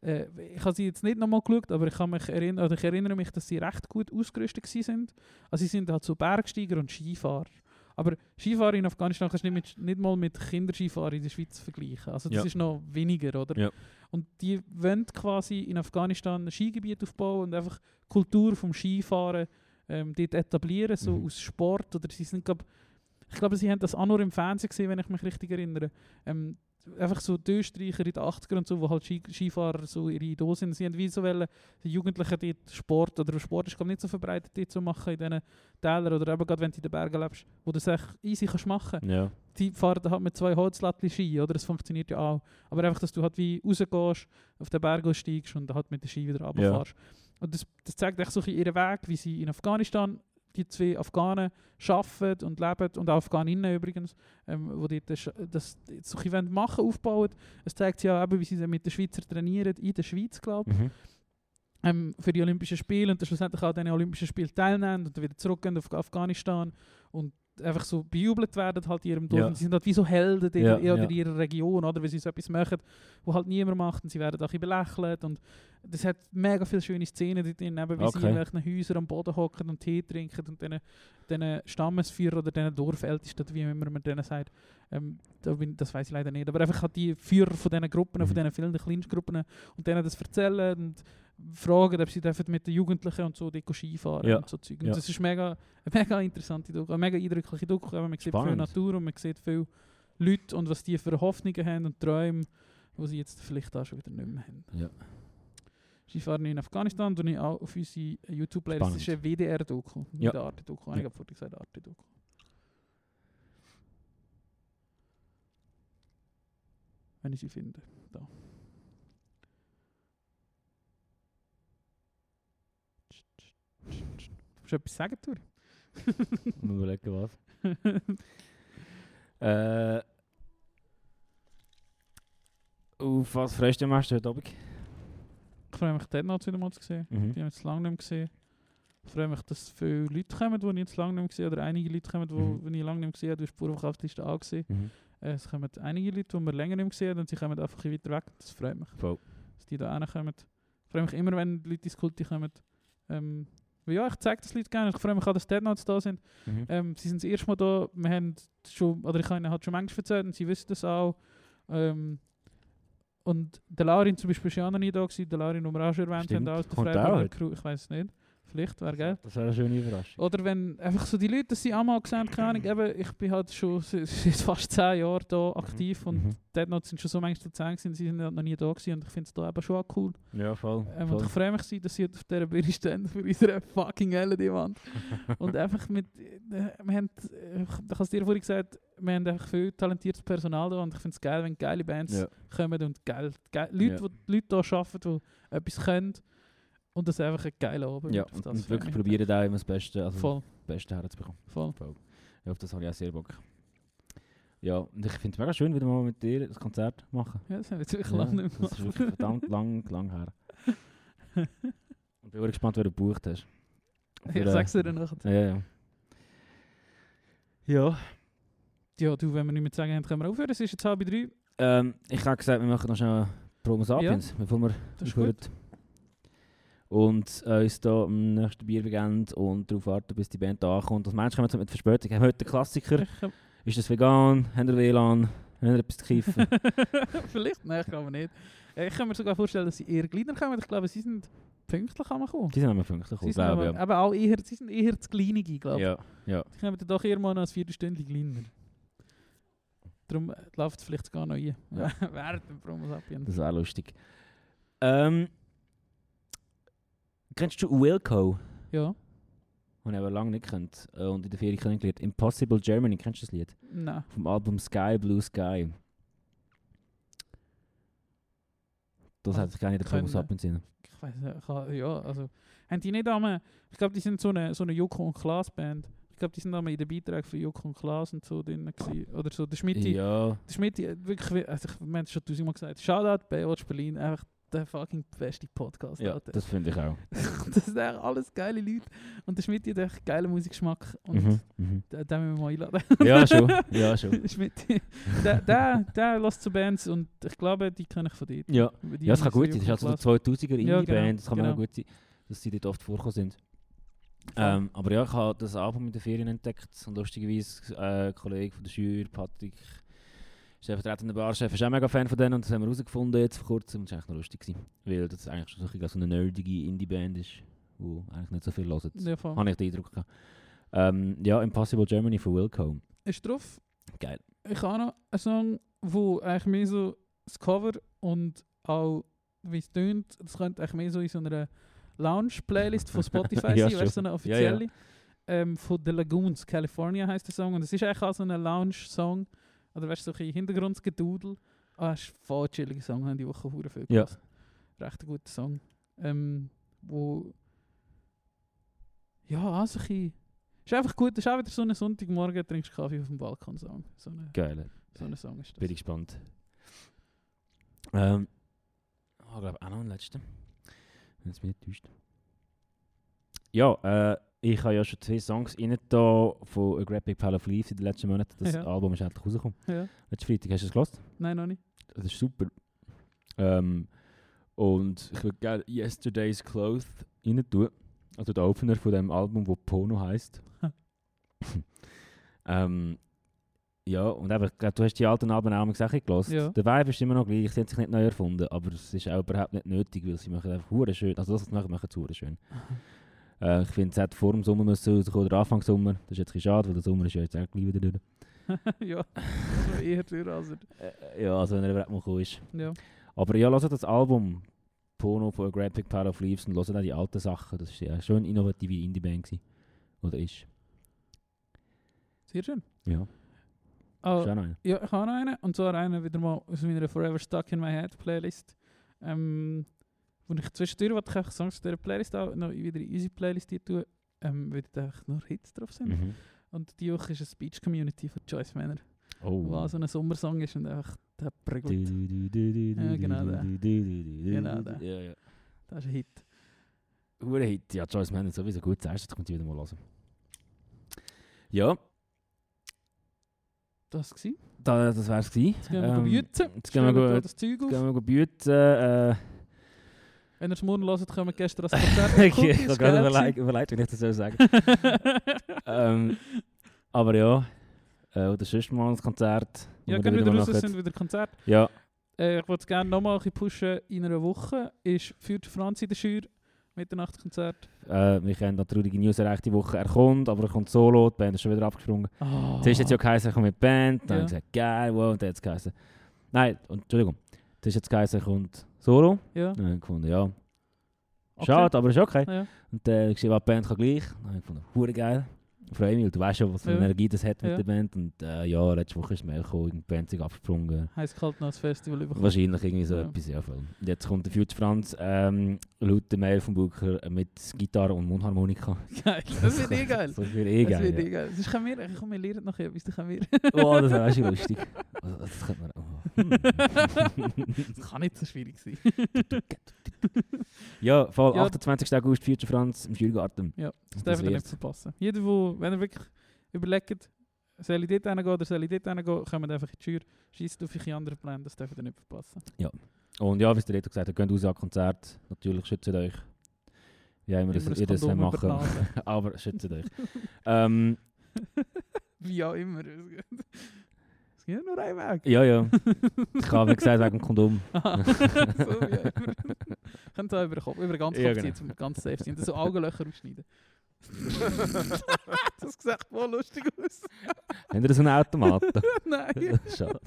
äh, ich habe sie jetzt nicht nochmal geschaut, aber ich, kann mich erinnern, oder ich erinnere mich, dass sie recht gut ausgerüstet sind. Also sie sind halt so Bergsteiger und Skifahrer. Aber Skifahren in Afghanistan kannst du nicht, mit, nicht mal mit Kinderskifahren in der Schweiz vergleichen. Also das Ja. ist noch weniger, oder? Ja. Und die wollen quasi in Afghanistan ein Skigebiet aufbauen und einfach die Kultur vom Skifahren ähm, dort etablieren, so Mhm. aus Sport. Oder sie sind, glaub, ich glaube, sie haben das auch nur im Fernsehen gesehen, wenn ich mich richtig erinnere. Ähm, einfach so die Österreicher in den 80ern und so, wo halt Ski Skifahrer so ihre Idole sind. Sie haben wie so wollen, die Jugendlichen dort Sport, oder Sport ist nicht so verbreitet, dort zu machen in diesen Tälern, oder eben gerade wenn du in den Bergen lebst, wo du es echt easy kannst machen Ja. die fahren halt mit zwei Holzlattli Ski, oder? Das funktioniert ja auch. Aber einfach, dass du halt wie rausgehst, auf den Berg steigst und halt mit der Ski wieder runterfährst. Und das, das zeigt echt so ihren Weg, wie sie in Afghanistan, die zwei Afghanen, arbeiten und leben, und auch Afghaninnen übrigens, ähm, wo die das, das so ein machen, aufbauen. Es zeigt sie auch eben, wie sie mit den Schweizer trainieren, in der Schweiz, glaube ich Mhm. ähm, für die Olympischen Spiele und dann schlussendlich auch an den Olympischen Spielen teilnehmen und dann wieder zurückgehen auf Afghanistan und einfach so bejubelt werden halt in ihrem Dorf. Ja. Und sie sind halt wie so Helden in, Ja, oder ja. in ihrer Region, oder? Weil sie so etwas machen, wo halt niemand macht und sie werden auch ein belächelt und das hat mega viele schöne Szenen dort drin, eben wie sie Okay. in welchen Häusern am Boden hocken und Tee trinken und diesen, diesen Stammesführer oder diesen Dorfältesten, wie immer man denen sagt, ähm, das weiß ich leider nicht, aber einfach halt die Führer von diesen Gruppen, von Mhm. diesen vielen Kleinstgruppen und denen das erzählen und fragen, ob sie dürfen mit den Jugendlichen und so dort Skifahren Ja. und so Zeug. Und Ja. das ist mega, mega interessante Doku, eine mega eindrückliche Doku. Man sieht viel. Natur und man sieht viele Leute und was die für Hoffnungen haben und Träume, die sie jetzt vielleicht auch schon wieder nicht mehr haben. Ja. Skifahren in Afghanistan tue ich auch auf unsere YouTube-Playlist. Das ist eine WDR-Doku, nicht Ja. Arte-Doku. Ja. Ich habe vorhin gesagt Arte-Doku. Wenn ich sie finde. Da. Willst du etwas sagen, Turi? Mal überlegen, was. Äh, auf was freust du dich am meisten heute Abend? Ich freue mich, Dead Notes wieder mal zu sehen. Mhm. Die haben jetzt lange nicht mehr gesehen. Ich freue mich, dass viele Leute kommen, die ich jetzt lange nicht mehr gesehen. Oder einige Leute kommen, die Mhm. ich lange nicht mehr gesehen habe. Du hast die Vorverkaufsliste angesehen. Mhm. Äh, Es kommen einige Leute, die wir länger nicht mehr gesehen haben. Und sie kommen einfach ein weiter weg. Das freut mich, Voll. dass die da kommen. Ich freue mich immer, wenn die Leute ins Kulti kommen. Ähm, weil ja, ich zeige das Leute gerne. Ich freue mich auch, dass Dead Notes da sind. Mhm. Ähm, sie sind das erste Mal da. Wir haben schon, oder ich habe ihnen halt schon manchmal erzählt und sie wissen das auch. Ähm, und der Laurin zum Beispiel ist ja auch noch nie da gewesen. Der Laurin, den wir auch schon erwähnt Stimmt. haben, aus der Freiburger heute? Crew. Ich weiß es nicht. Vielleicht, wäre geil. Das wäre eine schöne Überraschung. Oder wenn einfach so die Leute, dass sie auch mal gesehen haben, keine Ahnung, eben, ich bin halt schon s- s- jetzt fast zehn Jahre da aktiv und Mhm. Dead Notes sind schon so manchmal zehn gewesen, sie sind halt noch nie da gewesen und ich finde es da eben schon auch cool. Ja, voll. Ähm, voll. und ich freue mich, dass sie auf dieser Bühne stehen für unsere fucking LED-Wand. und einfach mit, äh, wir haben, ich habe es dir vorhin gesagt, wir haben einfach viel talentiertes Personal da und ich finde es geil, wenn geile Bands Ja. kommen und geil, geil, Leute, Ja. wo, Leute da arbeiten, die etwas können und das einfach ein geiler Abend Ja, und, das und wirklich ich probieren da immer das Beste, also Voll, das Beste herzubekommen. voll. Ja, auf das habe ich auch sehr Bock. Ja, und ich finde es mega schön, wieder mal mit dir das Konzert machen. Ja, das haben wir jetzt wirklich Ja, lange nicht mehr Das ist wirklich verdammt lang, lang her. Und bin auch gespannt, wer du gebucht hast. Für, Ich äh, sag's dir dann nachher. Ja, ja. Ja. Ja, du, wenn wir nicht mehr zu sagen haben, können wir aufhören. Es ist jetzt halb drei. Ähm, ich habe gesagt, wir machen noch schnell Promo Sapiens, bevor wir Das ist aufhören. Und äh, uns hier am nächsten Bier begeben und darauf warten, bis die Band da ankommt. Als Mensch kommen wir mit Verspätung. Wir haben heute den Klassiker. Ist das vegan? Haben wir WLAN? Haben wir etwas zu kiffen? Vielleicht? Nein, ich glaube nicht. Äh, Ich kann mir sogar vorstellen, dass sie eher kleiner kommen. Ich glaube, sie sind pünktlich angekommen. die sind immer pünktlich Sie gekommen, glaube aber, ich. aber auch eher, sie sind eher zu kleinige, glaube ich. Ja, ja. Die kommen dann doch eher mal noch ein Viertelstündchen kleiner. Darum äh, läuft es vielleicht sogar noch ein. Ja. Während dem Promo Sapiens. Das wäre lustig. Ähm, kennst du Wilco? Ja? Ich aber lange nicht kennt äh, und in der Ferien kennengelernt. Impossible Germany, kennst du das Lied? Nein. Vom Album Sky Blue Sky. Das Ah, hat sich gar nicht der Promo können. Sapiens Sinn. Ich weiß nicht. ich Ja, also. Haben die nicht einmal. Ich glaube, die sind so eine, so eine Joko und Klaas Band. Ich glaube, die sind einmal in den Beiträgen von Joko und Klaas und so drin. Gewesen. Oder so. Der Schmidt. Ja, Der Schmidt, wirklich, also ich es schon tausendmal gesagt, Shoutout Baywatch Berlin, einfach der fucking beste Podcast, ja Alter. das finde ich auch. das sind echt alles geile Leute. Und der Schmidt hat echt geilen Musikgeschmack und Mhm, mhm. den, den müssen wir mal einladen. Ja, schon. Ja, schon. Schmidt, der, der, der lässt zu Bands und ich glaube, die kenne ich von dir. Ja. Die Ja, es kann gut sein. Das ist also so 2000er Ja, Indie-Band. genau, Es kann genau. auch gut sein, dass sie dort oft vorkommen sind. Ähm, aber ja, ich habe das Album in den Ferien entdeckt und lustigerweise äh, ein Kollege von der Schür, Patrick, stellvertretender Barchef, ist auch mega Fan von denen und das haben wir herausgefunden jetzt vor kurzem und das war echt noch lustig, gewesen, weil das eigentlich schon so ein bisschen so eine nerdige Indie-Band ist, die eigentlich nicht so viel hört. Ja. Habe ich den Eindruck gehabt. Ähm, ja, Impossible Germany von Wilco. Ist drauf. Geil. Ich habe noch einen Song, wo eigentlich mehr so das Cover und auch wie es tönt, das könnte eigentlich mehr so in so einer Lounge-Playlist von Spotify Ja, sein, schon. so eine Ja, ja. offizielle. Ähm, von The Lagoons, California heißt der Song. Und es ist eigentlich auch so ein Lounge-Song. Oder weißt du, so ein Hintergrundgedudel. Ah, es ist ein voll chilliger Song, haben die Woche hure viel Ja. gehört. Recht ein guter Song. Ähm, wo. Ja, also ein. Ist einfach gut, ist auch wieder so ein Sonntagmorgen, trinkst Kaffee auf dem Balkon Song. So ein Geil. so eine Song ist das. Bin ich gespannt. Ähm, ich glaube auch noch einen letzten. Wenn es mich nicht täuscht. Ja, äh, ich habe ja schon zwei Songs rein da von A Great Big Pile of Leaves in den letzten Monaten. Das Ja. Album ist endlich rausgekommen. Ja. Letzten Freitag, hast du es gelost? Nein, noch nicht. Das ist super. Ähm, und ich würde gerne Yesterday's Clothes rein tun. Also der Opener von dem Album, wo Pono heisst. ähm, Ja, und glaub, du hast die alten Alben auch gesagt gelesen. Ja. Der Vibe ist immer noch gleich, sie haben sich nicht neu erfunden, aber es ist auch überhaupt nicht nötig, weil sie machen einfach hure schön. Also das, was sie machen, machen sie hure schön. Äh, ich finde, es hätte vor dem Sommer müssen rauskommen, oder Anfang Sommer. Das ist jetzt ein schade, weil der Sommer ist ja jetzt auch gleich wieder durch. ja, war eher durch als er. Äh, ja, also wenn er überhaupt mal gekommen ist. Ja. Aber ja, hört das Album Pono von A Big Pile of Leaves und hört auch die alten Sachen. Das war ja schon eine innovative Indie-Band. Oder ist. Sehr schön. Ja, einer. ja, ich habe noch einen. Und zwar einen wieder mal aus meiner Forever Stuck in My Head Playlist. Ähm, wo ich zwischendurch, was ich Songs aus dieser Playlist auch noch wieder in unsere Playlist tue, ähm, weil da nur Hits drauf sind. Mhm. Und die Woche ist eine Speech Community von Joyce Manor, Oh. wo so ein Sommersong ist und einfach der du, Ja, genau der. Genau der. Ja, ja. Das ist ein Hit. Hure Hit. Ja, Joyce Mann sowieso gut. Das erste kommt wieder mal hören. Ja, Das es. da, das wär's gewesen. Jetzt gehen wir Ähm, büten. Jetzt gehen wir, jetzt gehen wir büten. Äh, Wenn ihr morgen hört, kommen wir gestern als Konzert. gewesen. überlegt, überlegt, wie ich das soll sagen ähm, Aber ja, äh, oder sonst mal ein Konzert. Ja, gehen dann wieder raus, sind wieder Konzerte. Ja, Äh, ich wollte es gerne nochmal ein pushen. In einer Woche ist für die Franz in der Schür Mitternachtskonzert. äh, wir haben da traurige News erreicht, die Woche. Er kommt, aber er kommt solo, die Band ist schon wieder abgesprungen. Oh. Zuerst hat es ja geheißen, er kommt mit Band, dann Ja. habe ich gesagt, geil, wow, und dann hat es geheißen, nein, Entschuldigung, zuerst hat es geheißen, er kommt solo. Ja. Dann habe ich gefunden, ja, Okay. schade, aber ist okay. Ja. Und dann habe ich gesehen, die Band kann gleich. Dann habe ich gefunden, hure geil. Ich freue mich, du weißt schon, was für Ja. Energie das hat mit Ja. der Band. Und äh, ja, letzte Woche ist die Band sich abgesprungen. Heiß kalt noch das Festival bekommen. Wahrscheinlich irgendwie so Ja. etwas, ja voll. Jetzt kommt der Future Franz, ähm, laut der Mail vom Booker, äh, mit Gitarre und Mundharmonika. Geil. Das wird eh geil. Das wird eh Das wird geil. eh geil. Sonst können wir, komm, wir lernen noch etwas, dann können wir. Ja. Oh, das wäre schon lustig. Also, das könnte man. Hm. das kann nicht so schwierig sein. ja, voll, Ja. 28. August, Future Franz im Schulgarten. Ja, das Das darf ihr nicht verpassen. Jeder, wo, wenn er wirklich überlegt, soll ich dort hingehen oder soll ich dort hingehen, kommt einfach in die Schür, schießt auf eure anderen Pläne, das dürft ihr nicht verpassen. Und ja, wie es der Reto gesagt hat, geht raus an Konzert. Natürlich schützt euch. Wie immer, das, Immer ihr das über die machen. Aber schützt euch. ähm, Wie auch immer. Es geht nur einen Weg. ja, ja. Ich habe gesagt, wegen dem Kondom. Aha. so wie auch immer. Könnt ihr über den Kopf, über den ganzen Ja, Kopf genau. ziehen, um ganz safe zu sein. Und so Augenlöcher ausschneiden. das sieht voll lustig aus. Habt ihr so einen Automaten? Nein. Schade.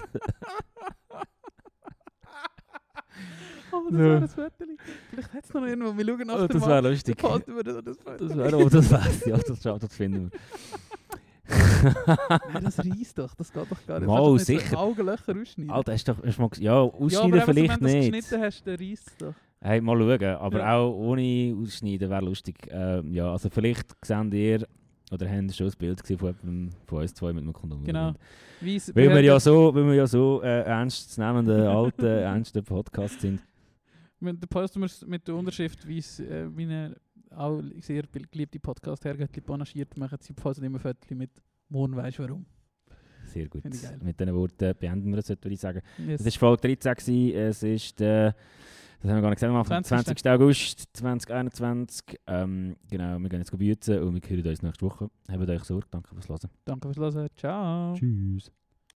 Oh, das Ja. wäre ein Foto. Vielleicht hat es noch irgendwo. Wir schauen nach Oh, das wäre lustig. Wir das, das Foto. Das wäre, oh, das wäre, ja, das, das finden wir. Nein, das reißt doch. Das geht doch gar nicht. Mal, nicht sicher. So Augenlöcher ausschneiden. Alter, hast doch, hast du mal, ja, ja, ausschneiden aber eben, vielleicht wenn du es nicht. geschnitten hast, dann reißt es doch. Hey, mal schauen, aber Ja. auch ohne ausschneiden wäre lustig. Ähm, ja, also vielleicht seht ihr, oder habt ihr schon ein Bild gesehen von, jemandem, von uns zwei mit einem Kondom. Genau. Weiss, Weil wir ja so, weil wir ja so äh, ernstzunehmende, alte, ernste Podcast sind. Mit der es mit der Unterschrift, wie es äh, meine auch sehr geliebte Podcast hergeht, panaschiert, machen sie posten immer Fotos mit «Morgen weisst warum». Sehr gut. Mit diesen Worten beenden wir es, würde ich sagen. Yes. Es war Folge 13, gewesen. es ist der, das haben wir gar nicht gesagt, am Anfang, 20. 20. August 2021. Ähm, genau, wir gehen jetzt büten und wir hören uns nächste Woche. Habt euch Sorge, danke fürs Hören. Danke fürs Hören. Ciao. Tschüss.